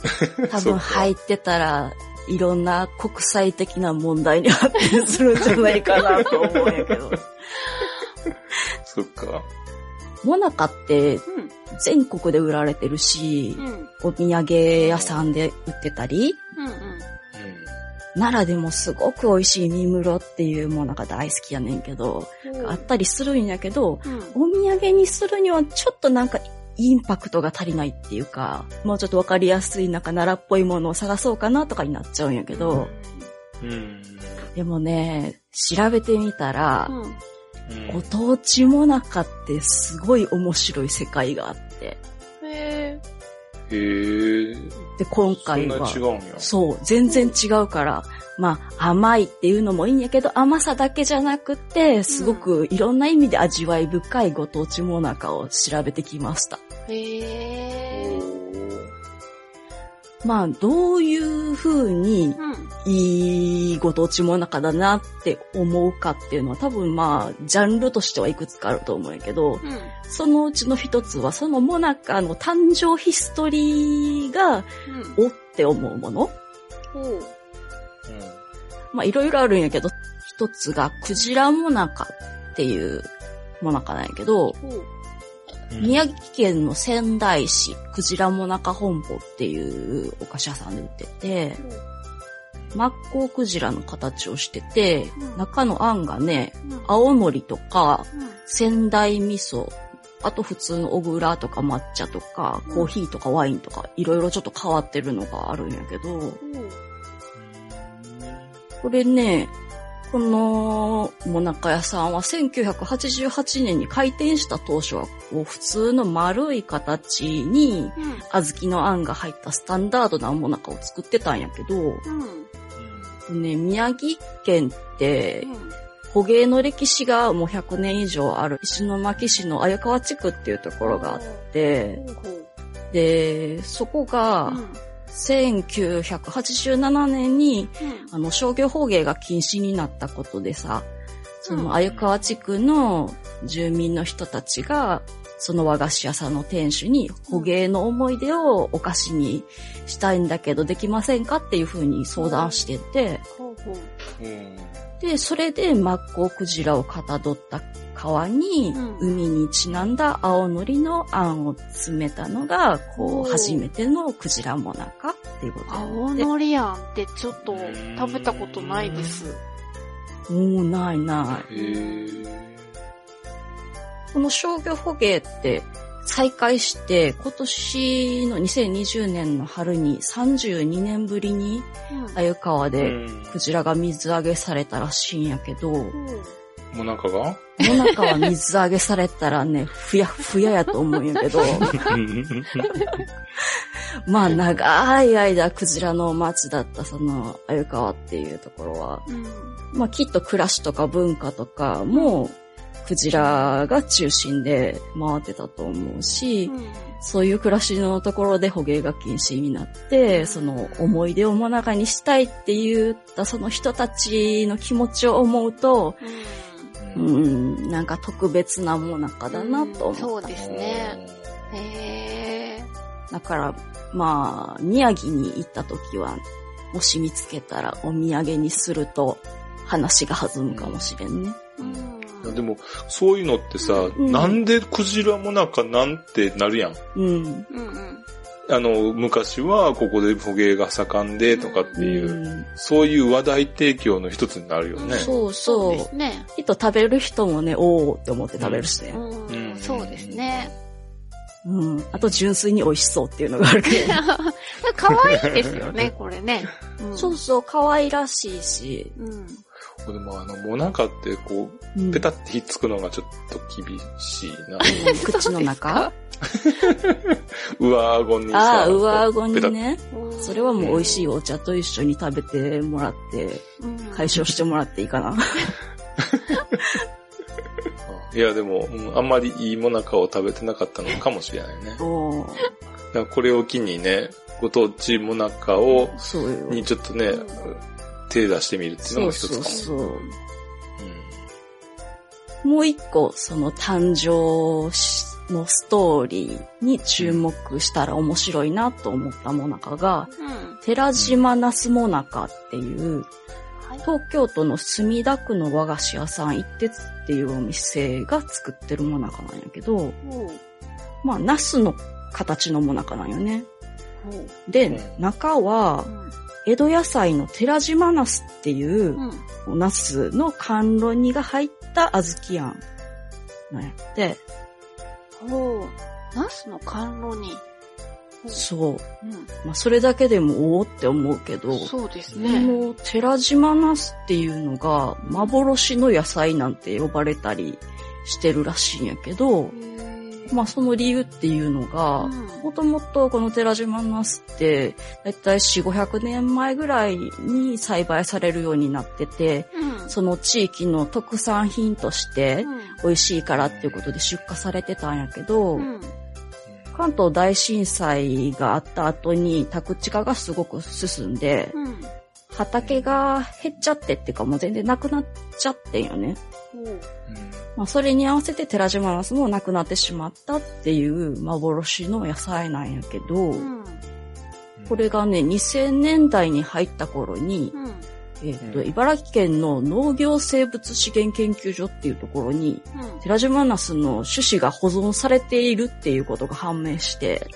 多分入ってたら、いろんな国際的な問題に発展するんじゃないかなと思うんやけど。そっか。モナカってうん、全国で売られてるしう、ん、お土産屋さんで売ってたり、うん、うん。奈良でもすごく美味しい三室っていうものが大好きやねんけど、あったりするんやけど、うん。お土産にするにはちょっとなんかインパクトが足りないっていうか、もうちょっとわかりやすいなんか奈良っぽいものを探そうかなとかになっちゃうんやけど、うん。でもね、調べてみたらう、ん。うんご当地もなかってすごい面白い世界があって、へえ。へえ。で、今そん回はな違、うんや。そう、全然違うから、まあ、甘いっていうのもいいんやけど、甘さだけじゃなくて、すごくいろんな意味で味わい深いご当地もなかを調べてきました。へえ。まあ、どういう風にうん。いいご当地もなかだなって思うかっていうのは多分まあ、ジャンルとしてはいくつかあると思うけど、うん。そのうちの一つはそのモナカの誕生ヒストリーがうん。おって思うものほう。まあいろいろあるんやけど、一つがクジラモナカっていうモナカなんやけど。うん宮城県の仙台市クジラモナカ本舗っていうお菓子屋さんで売ってて、マッコウクジラの形をしてて、うん中のあんがね、うん。青のりとか、うん。仙台味噌、あと普通の小倉とか抹茶とか、うんコーヒーとかワインとか、いろいろちょっと変わってるのがあるんやけど。これね、このもなか屋さんは1988年に開店した当初は、こう普通の丸い形に、うん。小豆のあんが入ったスタンダードなもなかを作ってたんやけど、うん。ね、宮城県って、捕鯨の歴史がもう100年以上ある石巻市の鮎川地区っていうところがあって。で、そこがうん。1987年にうん。あの商業捕鯨が禁止になったことでさ、そうんの鮎川地区の住民の人たちが、その和菓子屋さんの店主に捕鯨の思い出をお菓子にしたいんだけどできませんかっていう風に相談してて。うんで、それでマッコウクジラをかたどった皮に、うん海にちなんだ青のりのあんを詰めたのが、こう、初めてのクジラもなかっていうこと青で。のりあんってちょっと食べたことないです。おー、ないない。この商業捕鯨って再開して、今年の2020年の春に32年ぶりにうん。鮎川うでんクジラが水揚げされたらしいんやけど、うんもなかが？もなかは水揚げされたらね、ふやふややと思うんやけど、まあ長い間クジラの町だったその鮎川っていうところは、うん。まあきっと暮らしとか文化とかもクジラが中心で回ってたと思うし、そういう暮らしのところで捕鯨が禁止になって、その思い出をもなかにしたいって言ったその人たちの気持ちを思うと、う。うんん、なんか特別なもなかだなと思う。そうですね。へえ。だから、まあ、宮城に行った時は、もし見つけたらお土産にすると話が弾むかもしれんね。うん。うんでも、そういうのってさ、んなんでクジラもなかなんてなるやん。うん。うんうん。あの、昔はここで捕鯨が盛んでとかっていう、うんそういう話題提供の一つになるよね。そうそうそう。ですね。きっと食べる人もね、おーって思って食べるしね。うんうんそうですね。うん。あと純粋に美味しそうっていうのがあるけど。可愛いですよね、これね。うんそうそう、可愛らしいし。うん。でもあの、モナカってこう、うんペタってひっつくのがちょっと厳しいな。う ん口の中？上顎にさ。ああ、上顎にね。うんそれはもう美味しいお茶と一緒に食べてもらって、うん解消してもらっていいかな。いや、でも、うんあんまりいいモナカを食べてなかったのかもしれないね。これを機にね、ご当地モナカを、そうよ。にちょっとね、手出してみるっていうのも一つかも。そうそうそう。うんもう一個、その誕生しのストーリーに注目したら面白いなと思ったもなかが、うん。寺島ナスモナカっていう、東京都の墨田区の和菓子屋さん一徹っていうお店が作ってるもなかなんやけど、ほうまあ、ナスの形のもなかなんよね。で、うん中は、江戸野菜の寺島ナスっていう、うん。おナスの甘露煮が入った小豆あんなんやって、ほう。ナスの甘露煮。そう。うん。まあ、それだけでもおおって思うけど、そうですこね。の寺島ナスっていうのが幻の野菜なんて呼ばれたりしてるらしいんやけど、まあその理由っていうのが、もともとこの寺島ナスって、だいたい4、500年前ぐらいに栽培されるようになってて、うん。その地域の特産品としてうん美味しいからっていうことで出荷されてたんやけど、うん。関東大震災があった後に宅地化がすごく進んで、うん。畑が減っちゃってっていうかもう全然なくなっちゃってんよね。まあそれに合わせて寺島ナスもなくなってしまったっていう幻の野菜なんやけど、うん。これがね、2000年代に入った頃に、うん。えっ、と、うん茨城県の農業生物資源研究所っていうところに、うん。寺島ナスの種子が保存されているっていうことが判明して、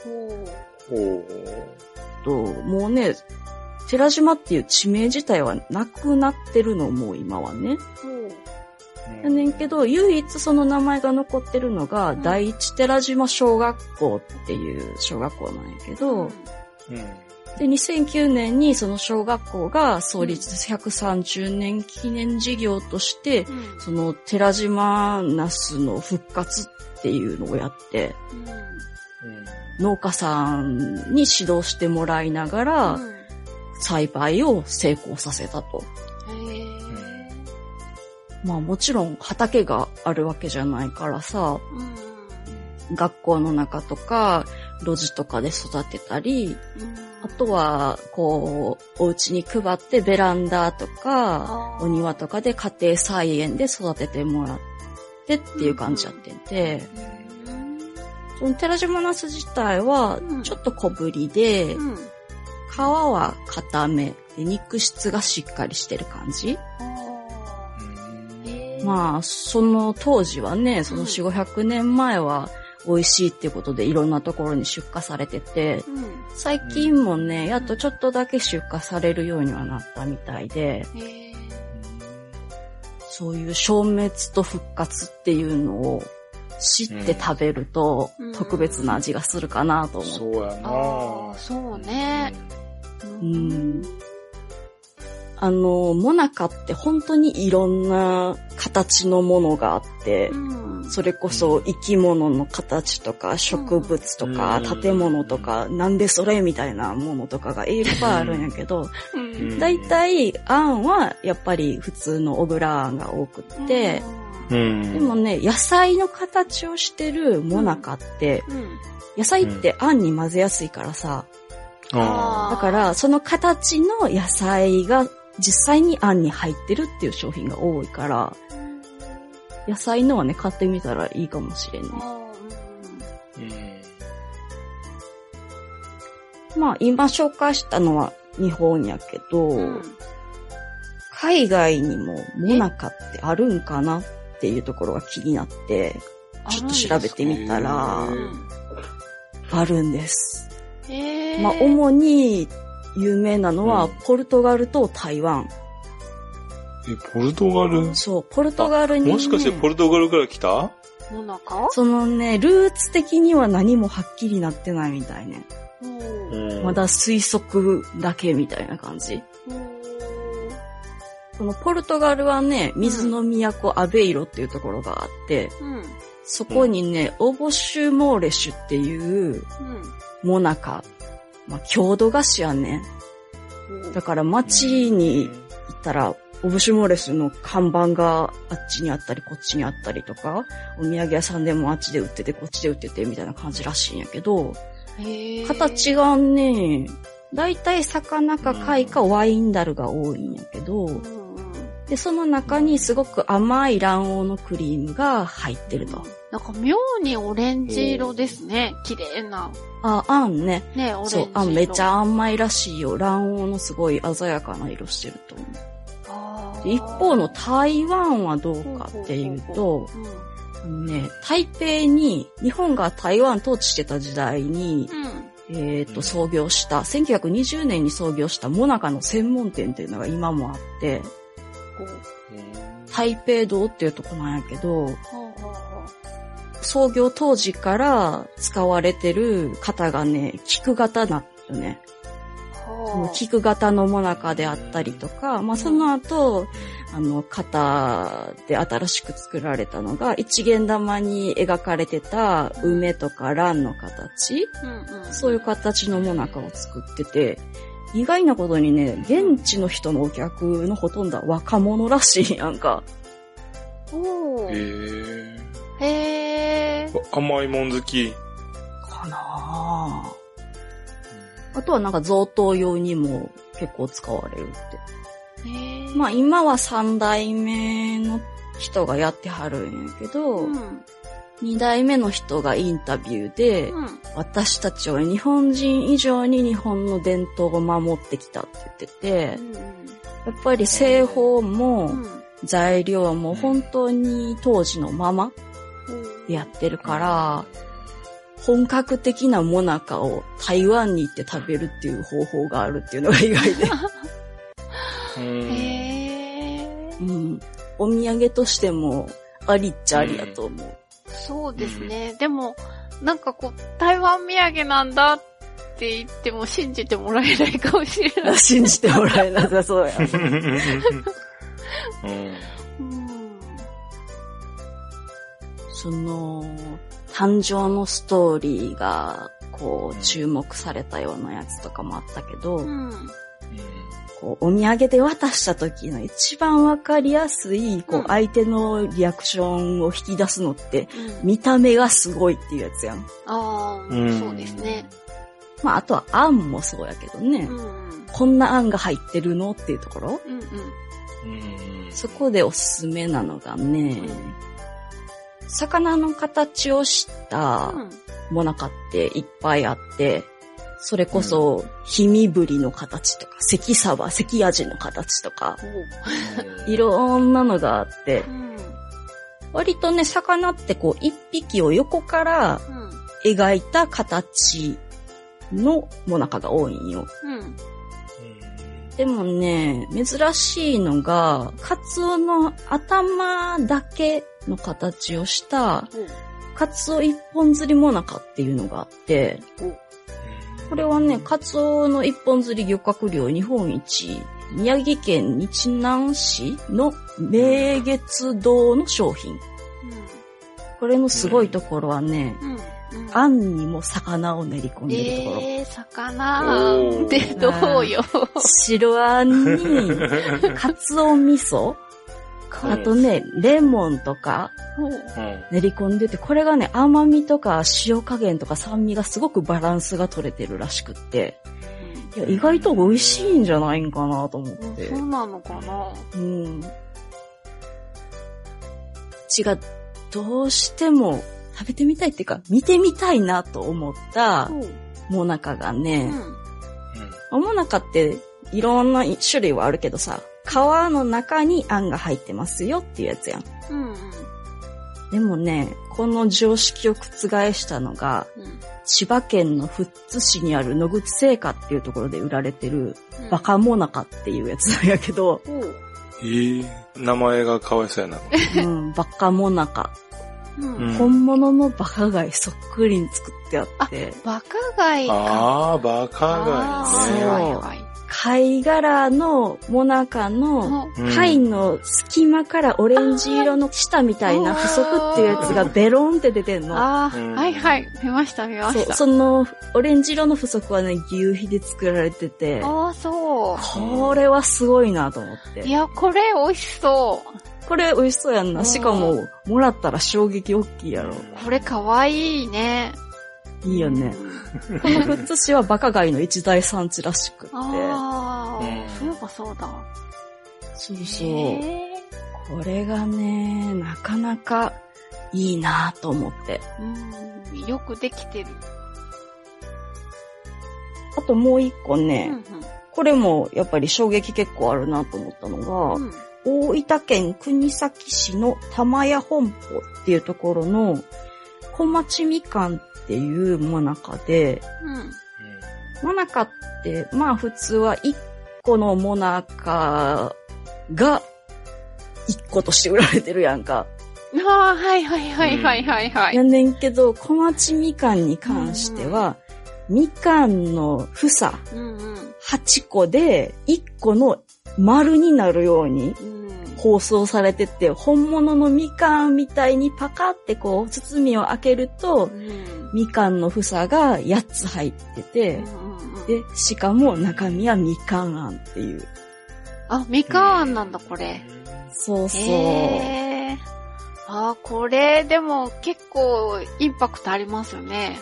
ともうね、寺島っていう地名自体はなくなってるのもう今はね。やねんけど、唯一その名前が残ってるのが、うん第一寺島小学校っていう小学校なんやけど、うん。で、2009年にその小学校が創立130年記念事業として、うん。その寺島ナスの復活っていうのをやって、農家さんに指導してもらいながら、うん。栽培を成功させたと。まあもちろん畑があるわけじゃないからさ、うん。学校の中とか、路地とかで育てたり、あとは、こう、お家に配ってベランダとか、お庭とかで家庭菜園で育ててもらってっていう感じやってんて、その寺島ナス自体はうん、ちょっと小ぶりで、うん。皮は固め、で肉質がしっかりしてる感じ。まあ、その当時はね、その4、500年前は美味しいっていうことでいろんなところに出荷されてて、うん。最近もね、やっとちょっとだけ出荷されるようにはなったみたいで。そういう消滅と復活っていうのを知って食べるとうん特別な味がするかなと思う。そうやなああ、そうね。うん。あの、モナカって本当にいろんな形のものがあって、うん。それこそ生き物の形とか植物とかうん。建物とかなんでそれみたいなものとかがいっぱいあるんやけど、うん。だいたいあんはやっぱり普通の小倉あんが多くって、うん。でもね、野菜の形をしてるモナカって、うん、野菜ってあん。に混ぜやすいからさ、あだからその形の野菜が実際にあんに入ってるっていう商品が多いから、野菜のはね、買ってみたらいいかもしれんね。まあ今紹介したのは日本やけど、ーうん。海外にもモナカってあるんかなっっていうところが気になって、ちょっと調べてみたらあるんです。まあ、主に有名なのはうん、ポルトガルと台湾。え、ポルトガル？そう、ポルトガルに、ね。もしかしてポルトガルから来た？もなかそのね、ルーツ的には何もはっきりなってないみたいね。うんまだ推測だけみたいな感じ。このポルトガルはね、水の都アベイロっていうところがあって、うん。そこにね、オボシュモーレシュっていうモナカ、まあ、郷土菓子やね。だから街に行ったら、オブシュモレスの看板があっちにあったり、こっちにあったりとか、お土産屋さんでもあっちで売ってて、こっちで売ってて、みたいな感じらしいんやけど、形がね、だいたい魚か貝かワインダルが多いんやけど、で、その中にすごく甘い卵黄のクリームが入ってると。なんか妙にオレンジ色ですね。綺麗な。あ、あんね。ね。そう、あんめっちゃ甘いらしいよ。卵黄のすごい鮮やかな色してると思う。一方の台湾はどうかっていうと、ね、台北に、日本が台湾統治してた時代に、うん。えっ、と、創業した、1920年に創業したモナカの専門店っていうのが今もあって、台北堂っていうとこなんやけど、創業当時から使われてる型がね、菊型なんよね。ほう菊型のモナカであったりとか、まあその後、あの、型で新しく作られたのが、一元玉に描かれてた梅とか蘭の形、うんうん。そういう形のモナカを作ってて、意外なことにね、現地の人のお客のほとんどは若者らしいやんか。おへーえ。へー。甘いもん好き。かなああとはなんか贈答用にも結構使われるって。へーまあ今は三代目の人がやってはるんやけど、うん。二代目の人がインタビューで、うん。私たちは日本人以上に日本の伝統を守ってきたって言ってて、やっぱり製法もうん。材料も本当に当時のままでやってるから、本格的なモナカを台湾に行って食べるっていう方法があるっていうのが意外で。うんへー。うん。お土産としてもありっちゃありやと思う。そうですね。でも、なんかこう、台湾土産なんだって言っても信じてもらえないかもしれない。信じてもらえなさそうや。う ん うん。その、誕生のストーリーが、こう、注目されたようなやつとかもあったけど、うん。こう、お土産で渡した時の一番わかりやすい、こう、うん相手のリアクションを引き出すのって、うん、見た目がすごいっていうやつやん。ああ、うんそうですね。まあ、あとは、あんもそうやけどね。こんなあんが入ってるのっていうところ？うんうん。うんそこでおすすめなのがね、魚の形をしたうん。モナカっていっぱいあって、それこそ、ヒミブリの形とか、関サバ、関アジの形とか、いろんなのがあってう、ん。割とね、魚ってこう、一匹を横からうん。描いた形のモナカが多いんよ。うん。でもね、珍しいのが、カツオの頭だけの形をした、カツオ一本釣りモナカっていうのがあって、これはね、カツオの一本釣り漁獲量日本一、宮城県日南市の明月堂の商品。これのすごいところはね。あんにも魚を練り込んでるところ。えー、魚ってどうよ。白あんに、カツオ味噌あとね、レモンとか練り込んでて、これがね、甘みとか塩加減とか酸味がすごくバランスが取れてるらしくって、いや、意外と美味しいんじゃないんかなと思って。そうなのかな？うん。血がどうしても食べてみたいっていうか、見てみたいなと思ったモナカがうね、ん。モナカっていろんな種類はあるけどさ、皮の中にあんが入ってますよっていうやつやん。うん。でもね、この常識を覆したのが、うん。千葉県の富津市にある野口製菓っていうところで売られてる、バカモナカっていうやつなんやけど、おうええ名前がかわいそうやな。うん、バカモナカ。うん。うん本物のバカ貝そっくりに作ってあって、バカ貝か。ああ、バカあー貝ね。はいはいはい。貝殻のモナカのうん貝の隙間からオレンジ色の舌みたいな不足っていうやつがベロンって出てんの。ああ、うんはいはい。見ました見ました。そのオレンジ色の不足はね、牛皮で作られてて、ああ、そこれはすごいなと思っう。いて。や、これ美味しそう。これ美味しそうやんうな。しかも、もらったら衝撃大きいやろ。これかわいいね。いいよね。この富津市はバカ貝の一大産地らしくって。ああ、うんそういえばそうだ。そうそう。へこれがね、なかなかいいなと思って。ーうん、よくできてる。あともう一個うんね、これもやっぱり衝撃結構あるなと思ったのが、うん。大分県国東市の玉屋本舗っていうところの小町みかんっていうもなかで、うん。もなかって、まあ普通は1個のもなかが1個として売られてるやんか。ああ、はいはいはいはいはいはい。やねんけど、小町みかんに関しては、みかんの房うんうん。8個で1個の丸になるようにうん。包装されてて、本物のみかんみたいにパカってこう、包みを開けると、うんみかんの房が8つ入ってて、で、しかも中身はみかんあんっていう。あ、みかんなんだ、これ。そうそう。へー。あー、これ、でも結構インパクトありますよね。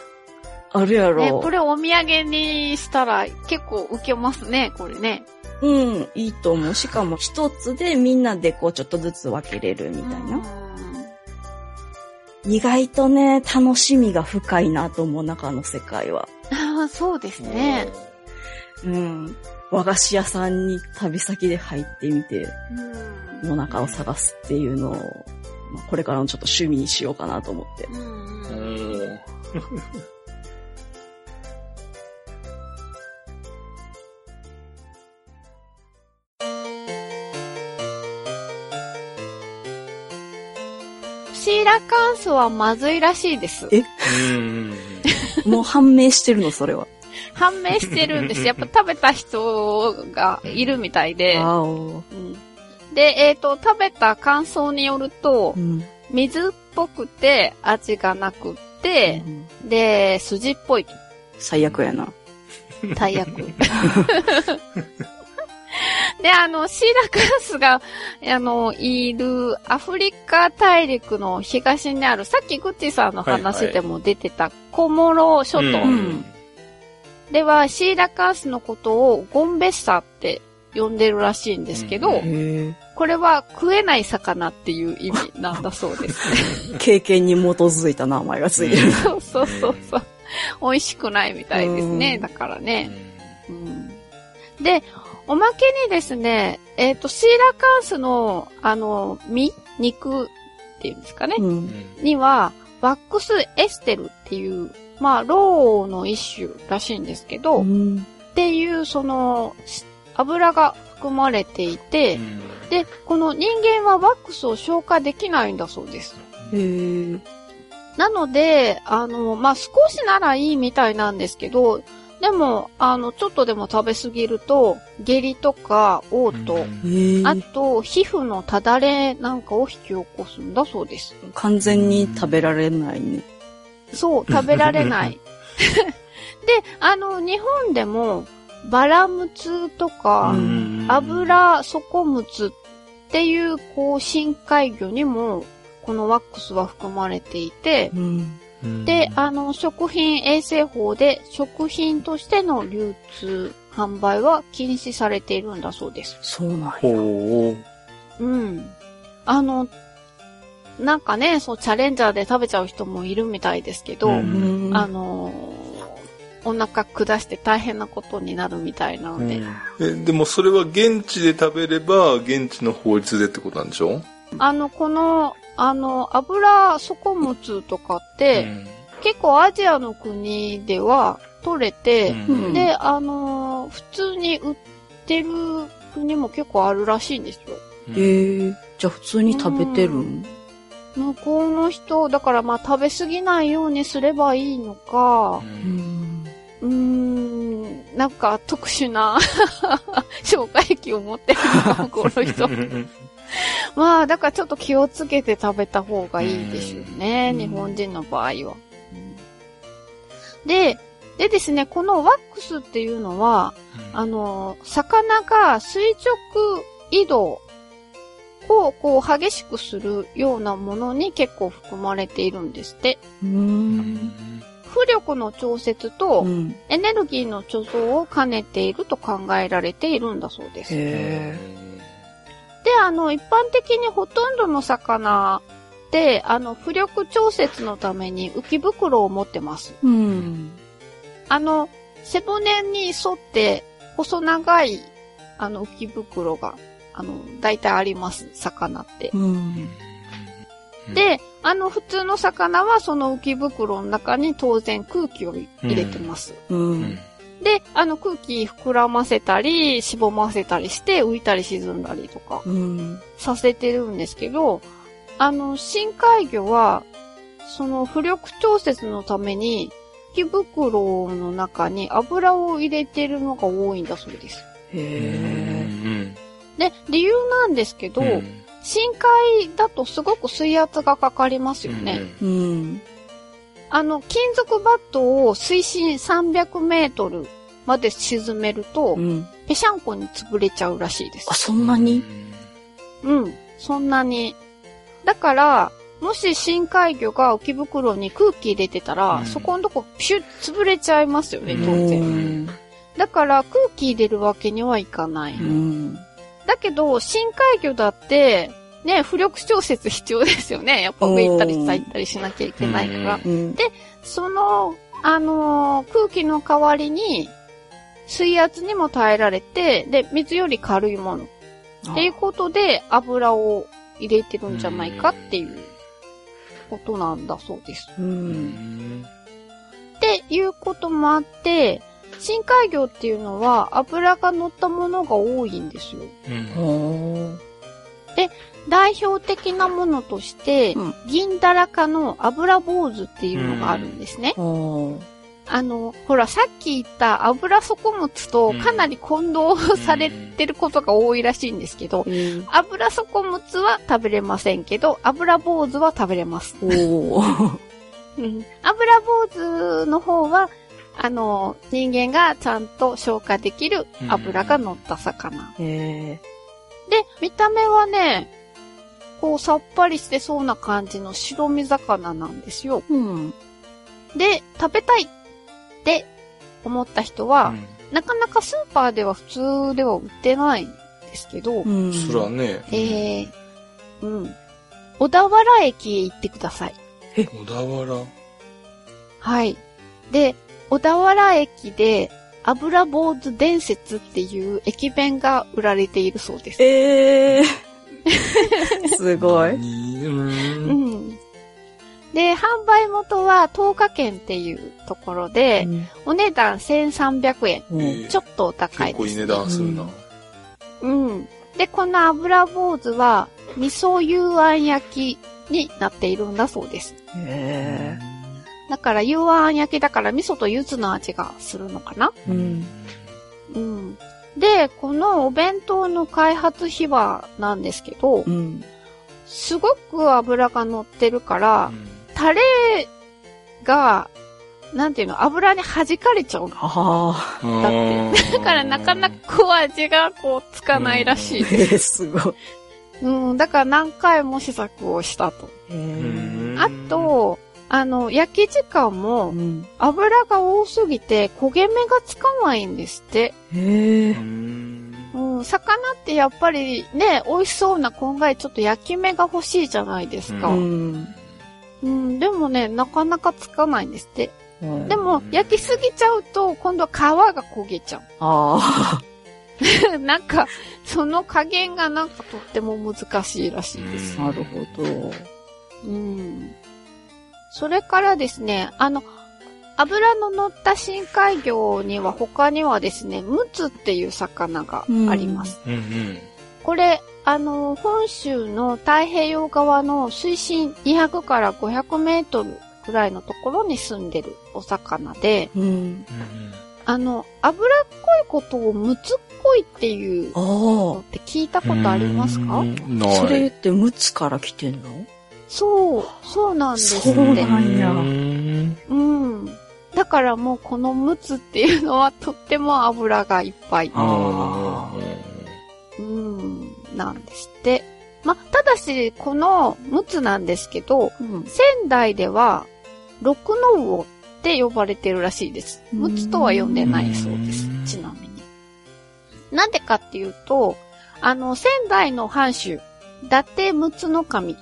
あるやろ。ね、これお土産にしたら結構受けますね、これね。うん、いいと思う。しかも一つでみんなでこうちょっとずつ分けれるみたいな。意外とね、楽しみが深いなと思う、中の世界は。ああ、そうですね。うん。和菓子屋さんに旅先で入ってみて、うん。もなかを探すっていうのを、まあこれからのちょっと趣味にしようかなと思って。うんシーラカンスはまずいらしいです。え？うん。もう判明してるの、それは。判明してるんです。やっぱ食べた人がいるみたいで。あお。うんで、えっ、と、食べた感想によるとう、ん。水っぽくて味がなくってう、んで、筋っぽいと。最悪やな。大役。で、あの、シーラカンスが、あの、いるアフリカ大陸の東にある、さっきグッチさんの話でも出てたコモロ諸島んでは、シーラカンスのことをゴンベッサって呼んでるらしいんですけど。これは食えない魚っていう意味なんだそうです。経験に基づいた名前がついてる。そうそうそうそう。美味しくないみたいですね。うんだからね。うんで、おまけにですね、えっ、と、シーラカンスの、あの、身肉っていうんですかね。うん。には、ワックスエステルっていう、まあ、ロウの一種らしいんですけど、っうん。ていう、その、し油が含まれていて、で、この人間はワックスを消化できないんだそうです。へえ。なので、あの、まあ、少しならいいみたいなんですけど、でも、あの、ちょっとでも食べ過ぎると、下痢とか、嘔吐。あと、皮膚のただれなんかを引き起こすんだそうです。完全に食べられないね。そう、食べられない。で、あの、日本でも、バラムツとか、うん油底ムツっていう、こう、深海魚にも、このワックスは含まれていて、うん。で、あの、食品衛生法で食品としての流通、販売は禁止されているんだそうです。そうなんや。ほう。うん。あの、なんかね、そう、チャレンジャーで食べちゃう人もいるみたいですけど、うんうんあのーお腹下して大変なことになるみたいなので、え、でもそれは現地で食べれば、現地の法律でってことなんでしょ？あの、この、あの、油底物とかって、結構アジアの国では取れて、うんで、あのー普通に売ってる国も結構あるらしいんですよ。うんへえ。じゃあ普通に食べてるん？向こうの人、だからまあ食べ過ぎないようにすればいいのかう、うんん。うーん、なんか特殊な 消化液を持ってるのか、この人。まあ、だからちょっと気をつけて食べた方がいいでしょうね、うん日本人の場合は。で、でですね、このワックスっていうのは、あの、魚が垂直移動をこう激しくするようなものに結構含まれているんですって。浮力の調節とうん。エネルギーの貯蔵を兼ねていると考えられているんだそうです。へで、え。あの、一般的にほとんどの魚って、あの、浮力調節のために浮き袋を持ってます。うん。あの、背骨に沿って細長い、あの、浮き袋が、あの、大体あります、魚って。うん。で、あの、普通の魚はその浮き袋の中に当然空気を入れてます。う。うんんで、あの空気膨らませたり、しぼませたりして浮いたり沈んだりとかうん。させてるんですけど、あの、深海魚は、その浮力調節のために、浮き袋の中に油を入れてるのが多いんだそうです。へえ。で、理由なんですけど、深海だとすごく水圧がかかりますよね。うん。あの、金属バットを水深300メートルまで沈めると、うん。ぺしゃんこに潰れちゃうらしいですあ、。そんなに？うん。そんなに。だから、もし深海魚が浮き袋に空気入れてたら、うんそこのとこピュッ潰れちゃいますよね、当う然。ん。だから空気入れるわけにはいかない。うん。だけど、深海魚だって、ね、浮力調節必要ですよね。やっぱ上行ったり下行ったりしなきゃいけないから。うん。その、あのー空気の代わりに、水圧にも耐えられて、で、水より軽いもの。っていうことで、油を入れてるんじゃないかっていうことなんだそうです。うん。っていうこともあって、深海魚っていうのは油が乗ったものが多いんですよ。ほ代表的なものとして、うん銀だらかの油坊主っていうのがあるんですね。あの、ほら、さっき言った油底物とかなり混同されてることが多いらしいんですけど、う。うん。油底物は食べれませんけど、油坊主は食べれます。うん油坊主の方は、あの、人間がちゃんと消化できる油が乗った魚。へで、見た目はね、こうさっぱりしてそうな感じの白身魚なんですよ。ー。うん。で、食べたいって思った人は、なかなかスーパーでは普通では売ってないんですけど、うん。そらね、えー、うん。小田原駅へ行ってください。小田原？はい。で、小田原駅で油坊主伝説っていう駅弁が売られているそうです。ええー。すごい。にう。うんん。で、販売元は10日券っていうところで、お値段1300円。うんえーちょっとお高いです、結構いい値段するな。うん。で、この油坊主は、味噌幽庵焼きになっているんだそうです。へだから幽庵焼きだから味噌と柚子の味がするのかな？え。うん。うん。で、このお弁当の開発秘話なんですけどう、ん。すごく油が乗ってるから、タレが、なんていうの、油に弾かれちゃうの。はあ。だだからなかなかこう味がこうつかないらしいです。えー、すごい。うん、だから何回も試作をしたと。へえ。あと、あの、焼き時間もうん。油が多すぎて焦げ目がつかないんですって。へえ。うん、魚ってやっぱりね、美味しそうなこんがりちょっと焼き目が欲しいじゃないですか。ううん、ん。でもね、なかなかつかないんですって。うんでも、焼きすぎちゃうと、今度は皮が焦げちゃう。ああ。なんか、その加減がなんかとっても難しいらしいです。なるほど。うん。それからですね、あの、油の乗った深海魚には他にはですね、ムツっていう魚があります。うんうん。これ、あの、本州の太平洋側の水深200から500メートルくらいのところに住んでるお魚で、うん。うんあの、脂っこいことをムツっこいっていうのあって聞いたことありますか？それってムツから来てんの？そう、そうなんですって。そうなんやうんうん。だからもうこのムツっていうのはとっても油がいっぱい。あうん、なんですって。ま、ただし、このムツなんですけど、うん。仙台では、六の魚って呼ばれてるらしいです。うんムツとは呼んでないそうですうん。ちなみに。なんでかっていうと、あの、仙台の藩主、伊達ムツの神。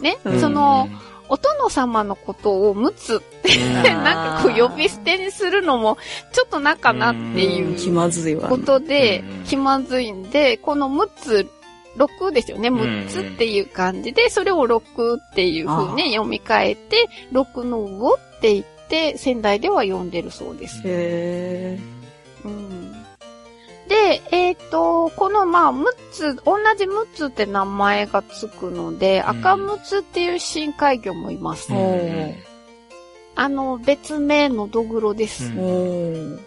ね、うん。その、、お殿様のことをムツって、なんかこう呼び捨てにするのも、ちょっとなんかなっていう気まずいわ。ことでうん、気まずいんで、この6つ、6ですよね。ん。6つっていう感じで、それを6っていう風に読み替えて、6の5って言って、仙台では読んでるそうです。へうんで、えっ、と、このまあ、6つ、同じ6つって名前がつくので、うん赤6つっていう深海魚もいます。うんあの、別名のドグロです。うん。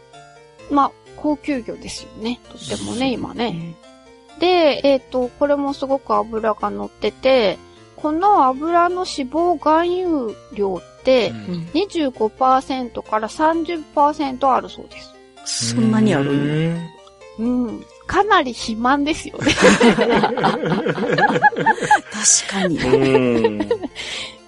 まあ、高級魚ですよね。とってもね、今ね。で、えっ、と、これもすごく油が乗ってて、この油の脂肪含有量ってうんうん。25%から30%あるそうです。そんなにある？うん。かなり肥満ですよね。確かに。うん。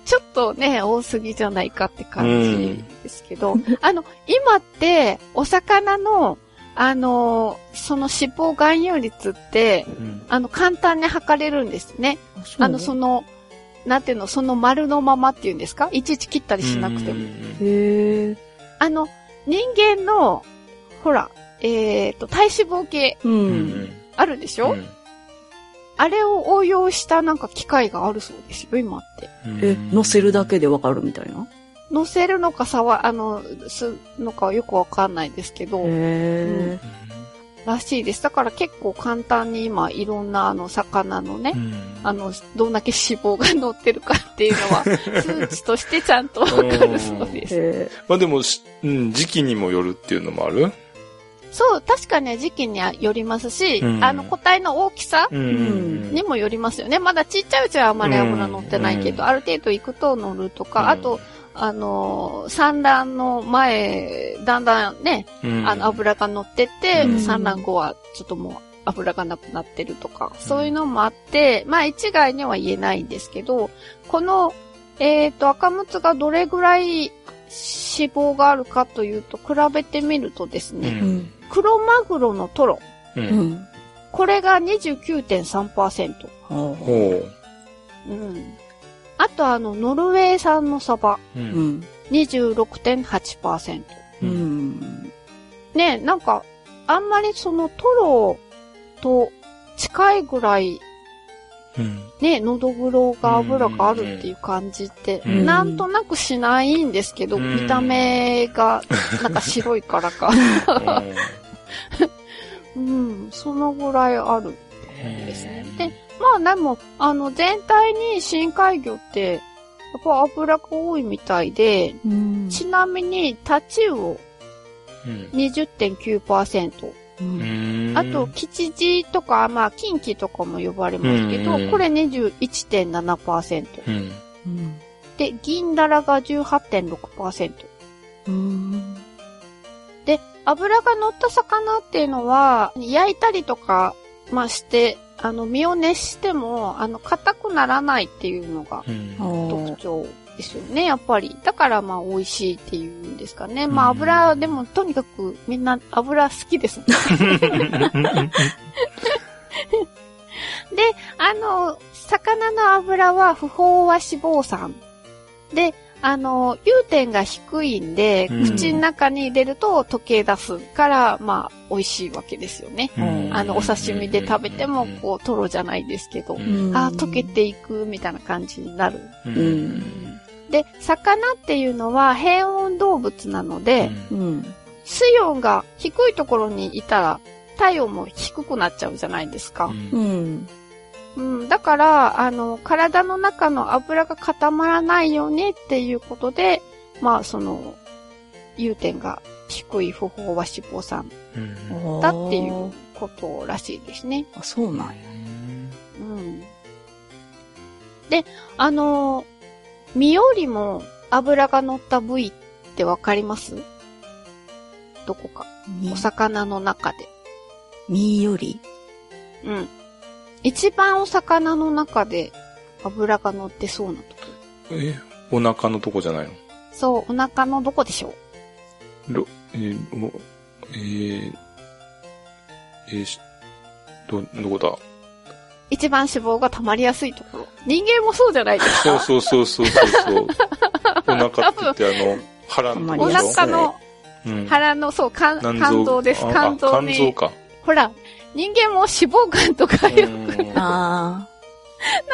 ちょっとね、多すぎじゃないかって感じですけど、あの、今って、お魚の、あの、その脂肪含有率って、あの、簡単に測れるんですね。あの、その、なんていうの、その丸のままっていうんですか？いちいち切ったりしなくても。へえ。あの、人間の、ほら、えっ、と、体脂肪計う。うんん。あるでしょ、あれを応用したなんか機械があるそうですよ、今って。え、乗せるだけでわかるみたいな？乗せるのかさわ、あの、すのかよくわかんないですけど、へえ。らしいです。だから結構簡単に今、いろんなあの、魚のね、あの、どんだけ脂肪が乗ってるかっていうのは、数値としてちゃんとわかるそうです。へまあでもし、うん、時期にもよるっていうのもある？そう、確かね、時期によりますし、うん。あの、個体の大きさうん。にもよりますよね。まだちっちゃいうちはあまり油乗ってないけど、うん。ある程度行くと乗るとか、うん。あと、あの、産卵の前、だんだんね、うん。あの、油が乗ってって、うん。産卵後はちょっともう油がなくなってるとか、そういうのもあって、まあ一概には言えないんですけど、この、えっ、と、赤むつがどれぐらい脂肪があるかというと、比べてみるとですうね、え。うんん。黒マグロのトロ、う。うんん。これが29.3%。ほほうん。あとあの、ノルウェー産のサバ、う。ん。26.8%。うん。ねなんか、あんまりそのトロと近いぐらい、うん。ね、のどぐろが油があるっていう感じって、うんなんとなくしないんですけど、うん見た目がなんか白いからか。うん、そのぐらいあるですね。で、まあでも、あの、全体に深海魚って、やっぱ油が多いみたいで、うん。ちなみに、タチウオうん。20.9%。うん。あと、、吉地とか、まあ、近畿とかも呼ばれますけど、うんこれ21.7%。うん。うん。で、銀だらが18.6%。うん。で、油が乗った魚っていうのは、焼いたりとか、まあして、あの、身を熱しても、あの、硬くならないっていうのがうん。ですよね、やっぱり。だからまあ美味しいっていうんですかね。まあ油、でもとにかくみんな油好きですもん。で、あの、魚の油は不飽和脂肪酸。で、あの、融点が低いんで、うん。口の中に入れると溶け出すから、まあ、美味しいわけですよね。うん。あの、お刺身で食べても、こう、トロじゃないですけど、うん。あー溶けていくみたいな感じになる。ううんで、魚っていうのは変温動物なので、うん。水温が低いところにいたら、体温も低くなっちゃうじゃないですか。うん。うん、だから、あの、体の中の油が固まらないようにっていうことで、まあ、その、融点が低い不飽和脂肪酸うんだっていうことらしいですね。あ、そうなんや。うん。で、あの、身よりも油が乗った部位ってわかります？どこか。身？お魚の中で。身より？うん。一番お魚の中で油が乗ってそうなとこ。え、お腹のとこじゃないの？そう、お腹のどこでしょう？ろ、えー、おえー、えーし、ど、どこだ？一番脂肪が溜まりやすいところ。人間もそうじゃないですかそうそうそうそうそうそう。お腹って言ってあの、腹のとお腹のうん腹の、そう、肝臓です。あ肝臓あ肝臓に。か。ほら、人間も脂肪肝とかよくな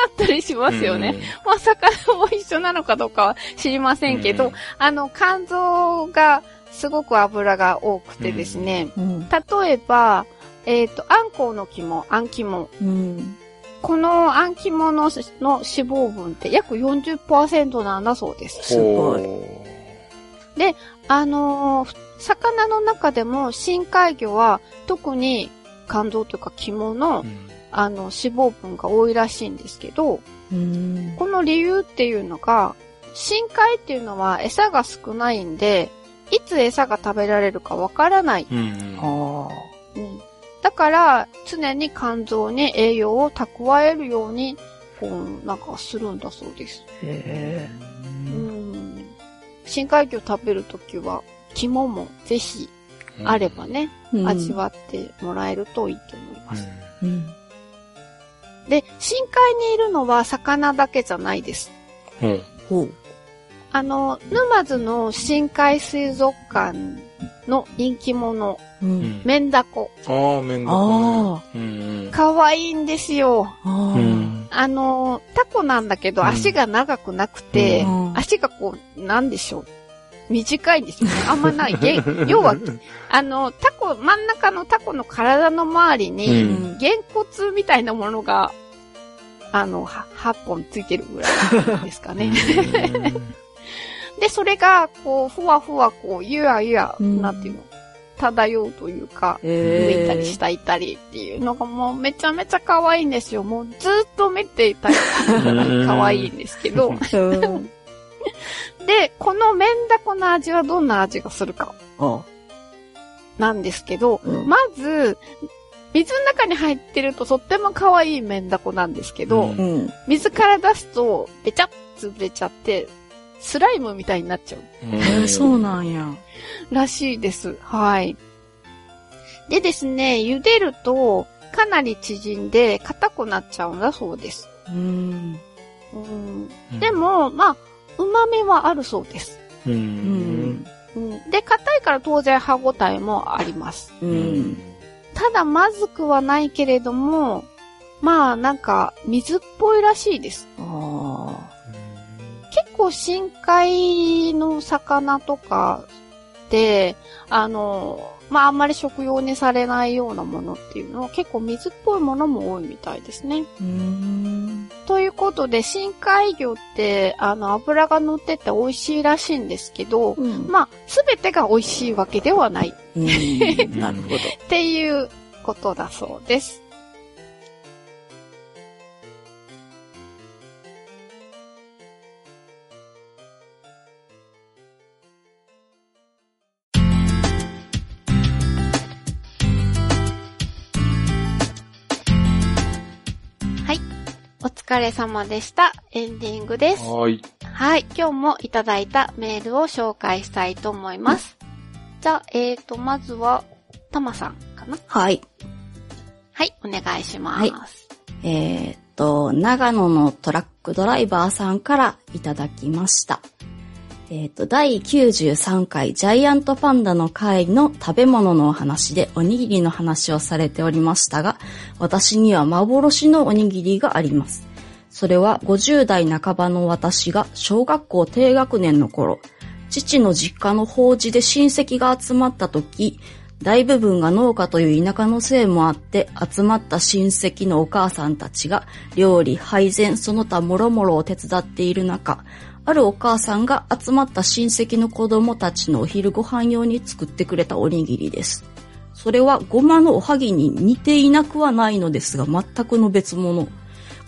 ったりしますよね。。まあ、魚も一緒なのかどうかは知りませんけど、あの、肝臓がすごく油が多くてですね。例えば、えっ、と、あんこうの肝、あん肝。うん。このあん肝のの脂肪分って約40%なんだそうです。すごいほあのー魚の中でも深海魚は特に肝臓というか肝の、ううんあの脂肪分が多いらしいんですけど、うん。この理由っていうのが、深海っていうのは餌が少ないんで、いつ餌が食べられるかわからない。うんうんだから、常に肝臓に栄養を蓄えるように、こう、なんかするんだそうです。あ。へうん。深海魚食べるときは、肝もぜひあればね、え。味わってもらえるといいと思います。うん。で、深海にいるのは魚だけじゃないです。うん。うんほう。あの、沼津の深海水族館の人気者、う。うんんメンダコ。ああ、めんどあくね。うん可愛いんですよ。あ。うん。あの、タコなんだけどうん足が長くなくて、うん足がこう、なんでしょう。短いんですよね。あんまない。げ 要は、あの、タコ、真ん中のタコの体の周りに、うんげんこつみたいなものが、あの、は8本ついてるぐらいですかね。で、それが、こう、ふわふわ、こう、ゆやゆや、うんなんていうの、漂うというか、へ浮いたり下いたりっていうのがもうめちゃめちゃ可愛いんですよ。もうずっと見ていたい可愛いんですけど。うん。で、このメンダコの味はどんな味がするかあなんですけど、うんまず、水の中に入ってるととっても可愛いメンダコなんですけど、うんうん。水から出すとべちゃっ潰れちゃって、スライムみたいになっちゃうへえ、そうなんや。らしいです。はい。でですね、茹でるとかなり縮んで硬くなっちゃうんだそうです。うん。うん、でも、まあ、旨味はあるそうです。う。うんん。うん、で、硬いから当然歯ごたえもあります。う。うんただまずくはないけれども、まあなんか水っぽいらしいです。あ結構深海の魚とかで、あの、まああんまり食用にされないようなものっていうのは結構水っぽいものも多いみたいですね。ということで深海魚ってあの脂が乗ってて美味しいらしいんですけど、うん。まあすべてが美味しいわけではないうん。なるほど。っていうことだそうです。疲れ様でした。エンディングです。はーい。はい。今日もいただいたメールを紹介したいと思います。じゃあ、えーと、まずは、たまさんかな？はい。はい、お願いします。はいえーっと、長野のトラックドライバーさんからいただきました。えっ、と、第93回ジャイアントパンダの会の食べ物のお話でおにぎりの話をされておりましたが、私には幻のおにぎりがあります。それは50代半ばの私が小学校低学年の頃、父の実家の法事で親戚が集まった時、大部分が農家という田舎のせいもあって、集まった親戚のお母さんたちが料理、配膳、その他諸々を手伝っている中、あるお母さんが集まった親戚の子供たちのお昼ご飯用に作ってくれたおにぎりです。それはごまのおはぎに似ていなくはないのですが、全くの別物。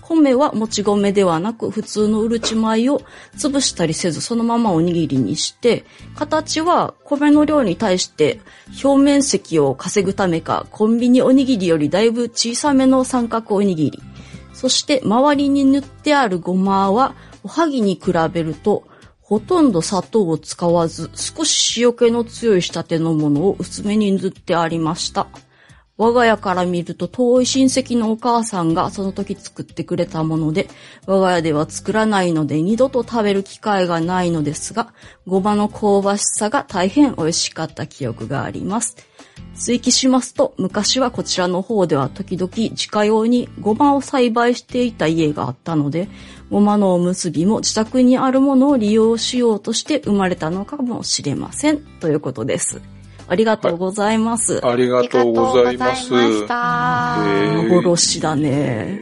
米はもち米ではなく普通のうるち米を潰したりせずそのままおにぎりにして、形は米の量に対して表面積を稼ぐためかコンビニおにぎりよりだいぶ小さめの三角おにぎり。そして周りに塗ってあるごまはおはぎに比べるとほとんど砂糖を使わず少し塩気の強い仕立てのものを薄めに塗ってありました。我が家から見ると遠い親戚のお母さんがその時作ってくれたもので、我が家では作らないので二度と食べる機会がないのですが、ごまの香ばしさが大変美味しかった記憶があります。追記しますと、昔はこちらの方では時々自家用にごまを栽培していた家があったので、ごまのおむすびも自宅にあるものを利用しようとして生まれたのかもしれません。ということです。ありがとうございます。ありがとうございます。ありがとうございましだね。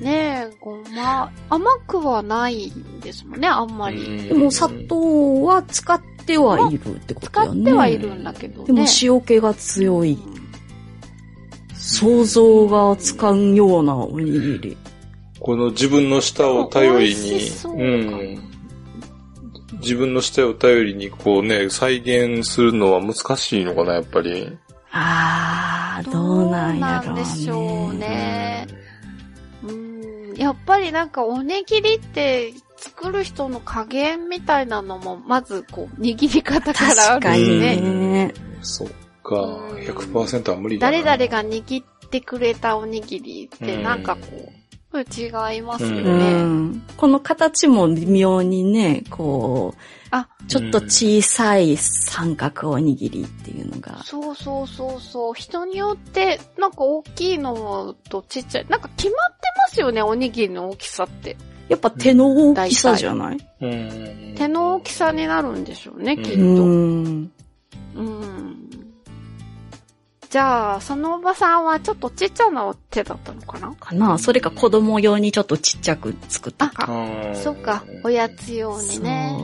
ねえ、ごま、甘くはないんですもんね、あんまり。でも砂糖は使ってはいるってこと使よね。ってはいるんだけどね。でも塩気が強い。想像がつかんようなおにぎり。この自分の舌を頼り美味にしそう、かうん。自分の舌を頼りにこうね、再現するのは難しいのかな、やっぱり。あー、どうなんやろうね。どうなんでしょうねうん、やっぱりなんかおにぎりって作る人の加減みたいなのも、まずこう、握り方からある確かにしね。ね。そっか、うん100%は無理だな。誰々が握ってくれたおにぎりってなんかこう、違いますよううね。ん。この形も微妙にね、こう、あ、ちょっと小さい三角おにぎりっていうのが。そうそうそうそう。人によって、なんか大きいのとちっちゃい。なんか決まってますよね、おにぎりの大きさって。やっぱ手の大きさじゃない？うん。手の大きさになるんでしょうね、きっうと。ん。うん。じゃあ、そのおばさんはちょっとちっちゃな手だったのかな？かな？それか子供用にちょっとちっちゃく作ったか。あそっか、おやつ用にね。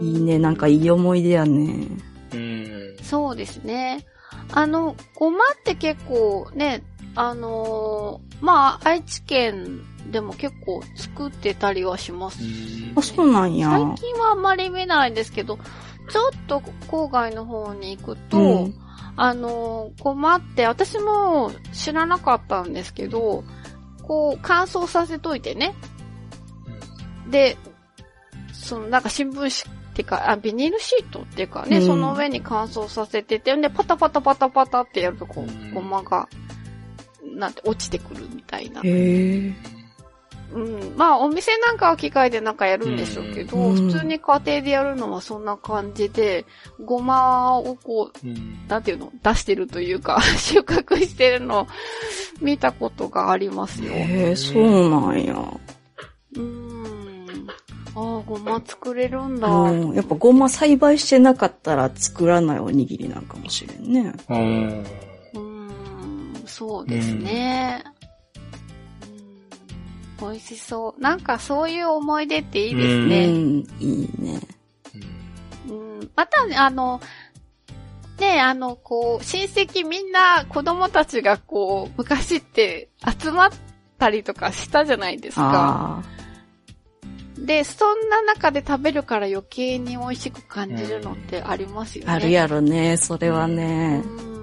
いいね。なんかいい思い出やね。うん。そうですね。あの、ごまって結構ね、あのーまあ、愛知県でも結構作ってたりはします。あ、そうなんや。最近はあんまり見ないですけど、ちょっと郊外の方に行くと、うんあのー、ごまって私も知らなかったんですけど、こう乾燥させといてね。で、そのなんか新聞紙ってか、あ、ビニールシートっていうかね、うんその上に乾燥させてて、で、パタパタパタパタってやるとこうんう、ごまが、なんて落ちてくるみたいな。へえ。うん。まあ、お店なんかは機械でなんかやるんでしょうけど、うん普通に家庭でやるのはそんな感じで、ごまをこう、うん。なんていうの？出してるというか、収穫してるのを見たことがありますよ。へえ、そうなんや。うーん。ああ、ごま作れるんだ。うん。やっぱごま栽培してなかったら作らないおにぎりなんかもしれんね。うん。うーん、そうですね。うん美味しそう。なんかそういう思い出っていいですうね。ん、いいね。うんまたね、あの、ねあの、こう、親戚みんな子供たちがこう、昔って集まったりとかしたじゃないですか。あで、そんな中で食べるから余計に美味しく感じるのってありますよね。あ。あるやろね、それはね。うん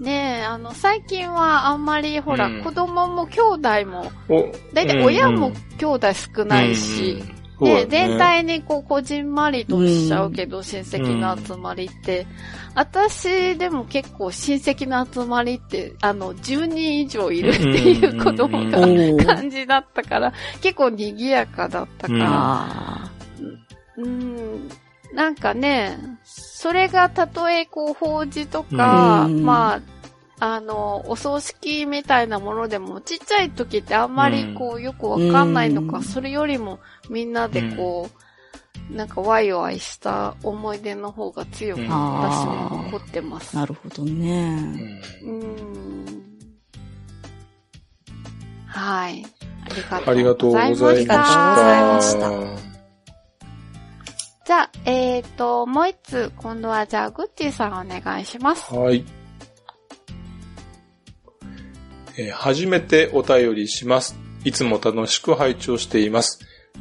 ねえ、あの、最近はあんまり、ほら、うん。子供も兄弟も、お、だいたい親も兄弟少ないし、で、全体にこう、こじんまりとしちゃうけど、親戚の集まりって、私でも結構親戚の集まりって、あの、10人以上いるっていう子供おがー感じだったから、結構賑やかだったから、あうん、なんかね、それがたとえこう、法事とか、うんまあ、あの、お葬式みたいなものでも、ちっちゃい時ってあんまりこう、よくわかんないのか、うんそれよりもみんなでこう、なんかワイワイした思い出の方が強く、うん私も残ってます。なるほどうね。んうーん。はい。ありがとうございました。ありがとうございましたじゃあ、えっ、と、もう一つ、今度はじゃあ、グッチーさんお願いします。はい。えー初めてお便りします。いつも楽しく拝聴しています。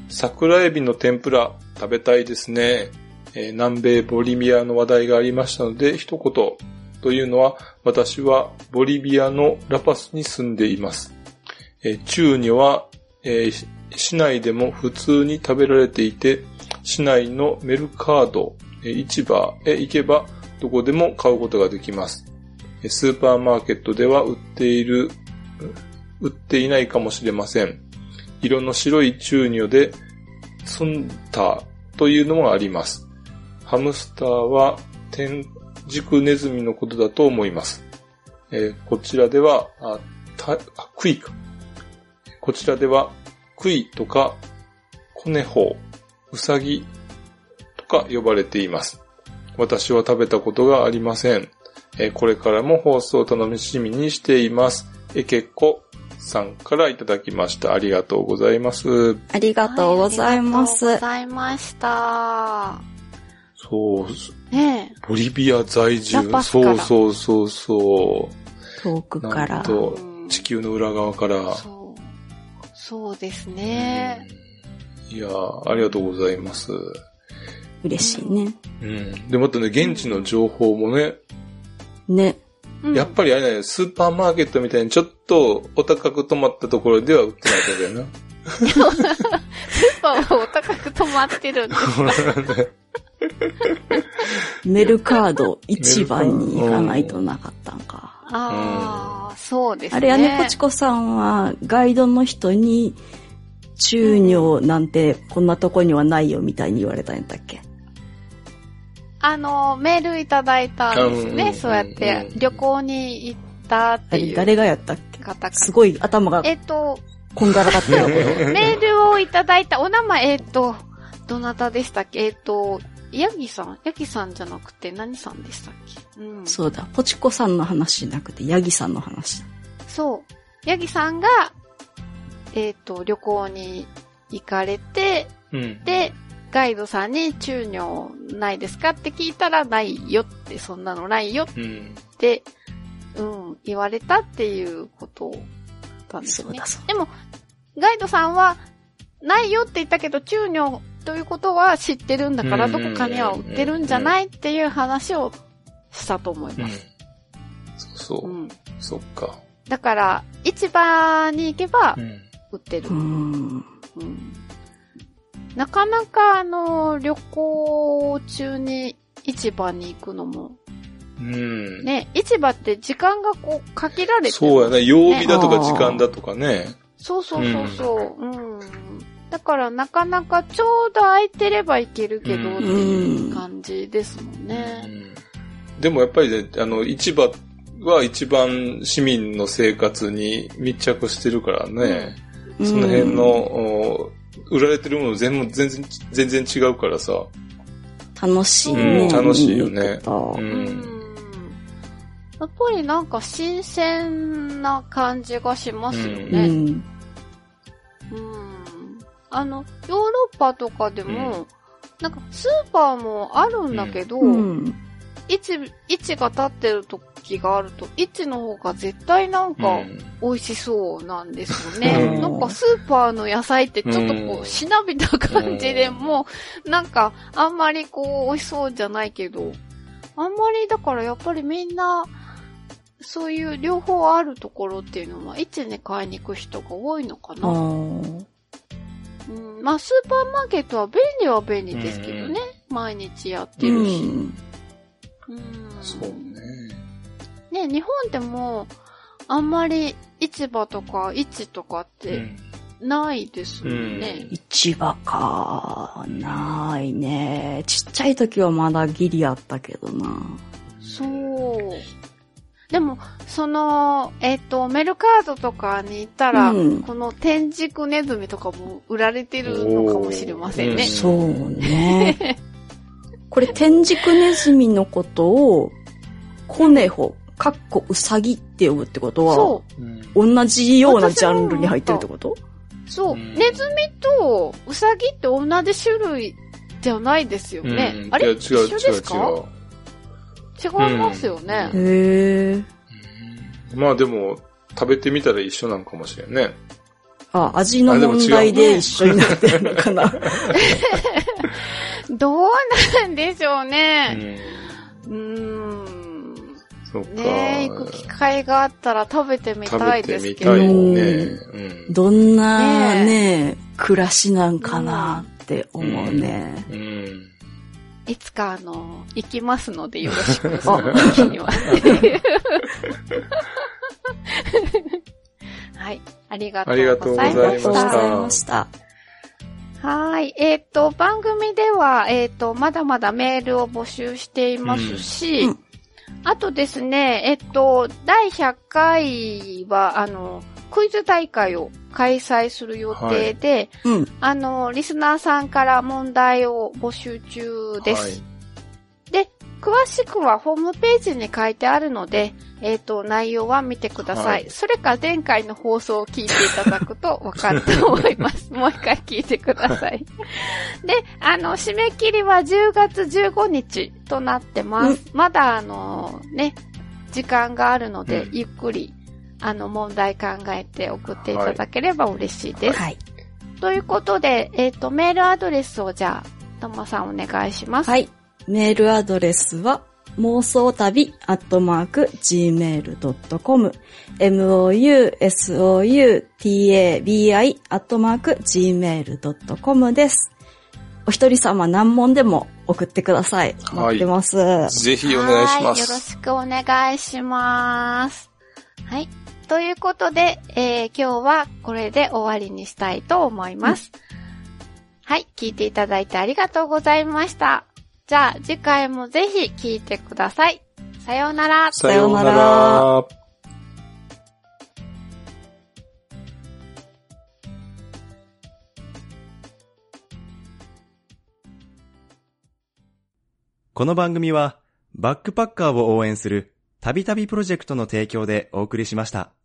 桜エビの天ぷら食べたいですね。えー南米ボリビアの話題がありましたので、一言というのは、私はボリビアのラパスに住んでいます。えー中には、え市内でも普通に食べられていて、市内のメルカード、市場へ行けばどこでも買うことができます。スーパーマーケットでは売っている、売っていないかもしれません。色の白い中乳で、ツンターというのもあります。ハムスターは天竺ネズミのことだと思います。えーこちらでは、あ、た、あ、クイか。こちらでは、クイとか、コネホウ、ウサギとか呼ばれています。私は食べたことがありません。えーこれからも放送を楽しみにしています。えけっこさんからいただきました。ありがとうございます。ありがとうございます。はいありがとうございました。そう、ねボリビア在住そうそうそうそう。遠くから。なんとうん地球の裏側かえ、ら。そう。そうですね。いやーありがとうございます。嬉しいね。うん。で、またね、現地の情報もね、ね。うんやっぱりあれね、スーパーマーケットみたいにちょっとお高く泊まったところでは売ってないわけだよな。スーパーはお高く止まってるんです。メルカード一番に行かないとなかったんか。ああ、そうですね。あれやね、ポチコさんはガイドの人に、中尿なんてこんなとこにはないよみたいに言われたんやったっけ？あの、メールいただいたんですうんね。そうやって、旅行に行ったっあていうれ誰がやったっけ？すごい頭がえっと、こんがらがってるよ。メールをいただいたお名前、えっと、どなたでしたっけ？えっと、ヤギさん？ヤギさんじゃなくて何さんでしたっけ？うん。そうだ、ポチコさんの話じゃなくて、ヤギさんの話だ。そう。ヤギさんが、えっ、と、旅行に行かれて、うん。で、ガイドさんに中尿ないですかって聞いたらないよって、そんなのないよっうん。て、うん、言われたっていうことだったんですねそうだ。そうでも、ガイドさんは、ないよって言ったけど、中尿ということは知ってるんだから、うんどこかには売ってるんじゃないっていう話をしたと思いうんます。。そうそうう。ん。そっか。だから、市場に行けばうん。売ってるう。ん。うんなかなか、あの、旅行中に市場に行くのも、うん。ね、市場って時間がこう、限られてる。そうやね。曜日だとか時間だとかね。そうそうそうそう。うん。だから、なかなかちょうど空いてれば行けるけど、っていう感じですもんうね。んでもやっぱりね、あの、市場は一番市民の生活に密着してるからね。その辺の、お売られてるもの全部全然、全然違うからさ。楽しいうんね。楽しいよねう。うんん。やっぱりなんか新鮮な感じがしますようね。ん。うん。あの、ヨーロッパとかでも、なんかスーパーもあるんだけど、うん。位置、位置が立ってる時があると、位置の方が絶対なんかうん美味しそうなんですよね。うんなんかスーパーの野菜ってちょっとこうんう、しなびた感じでうんもう、なんかあんまりこう、美味しそうじゃないけど、あんまりだからやっぱりみんな、そういう両方あるところっていうのは、位置に買いに行く人が多いのかあな。ーうん、まあ、スーパーマーケットは便利は便利ですけどね。毎日やってるし。うん。うんそうね。ね、日本でも、あんまり市場とか位置とかっうてんないですもんね。市場か、なないね。ちっちゃい時はまだギリあったけどな。そう。でも、その、えっ、と、メルカードとかに行ったら、うんこの天竺ネズミとかも売られてるのかもしれませんね。うんそうね。これ、天竺ネズミのことを、コネホ、かっこウサギって呼ぶってことは、そうん同じようなジャンルに入ってるってこと？う。そう。うんネズミとウサギって同じ種類じゃないですよね。うんあれ？違う一緒です違うか違いますよね。へえ。違う。まあでも、食べてみたら一緒なんかもしれんね。あ、味の問題で一緒になってるのかな。どうなんでしょううね。ん。うーん。そっか。ねえ、行く機会があったら食べてみたいですてみたいけど。ね。ううん。どんなねね、暮らしなんかなって思うね。うん。いつかあの、行きますのでよろしく。あその時には。はい。ありがとうございました。ありがとうございましたありがとうございました。はい。えっ、と、番組では、えっ、と、まだまだメールを募集していますし、うんうんあとですね、えっ、と、第100回は、あの、クイズ大会を開催する予定で、うん。あの、リスナーさんから問題を募集中です。はいで、詳しくはホームページに書いてあるので、えっ、と、内容は見てください,、はいそれか前回の放送を聞いていただくと分かると思います。もう一回聞いてください。で、あの、締め切りは10月15日となってます。まだあの、ね、時間があるので、うんゆっくり、あの、問題考えて送っていただければ嬉しいです。はい。ということで、えっ、と、メールアドレスをじゃあ、ともさんお願いします。はい。メールアドレスは、妄想旅アットマーク gmail.com mousoutabi アットマーク gmail.com です。お一人様何問でも送ってください。はい待ってます。ぜひお願いしまはいよろす。しくお願いします。はい。ということで、えー今日はこれで終わりにしたいと思います。はい。聞いていただいてありがとうございました。じゃあ、次回もぜひ聞いてください。さようなら。さようなさようなら。この番組は、バックパッカーを応援する、たびたびプロジェクトの提供でお送りしました。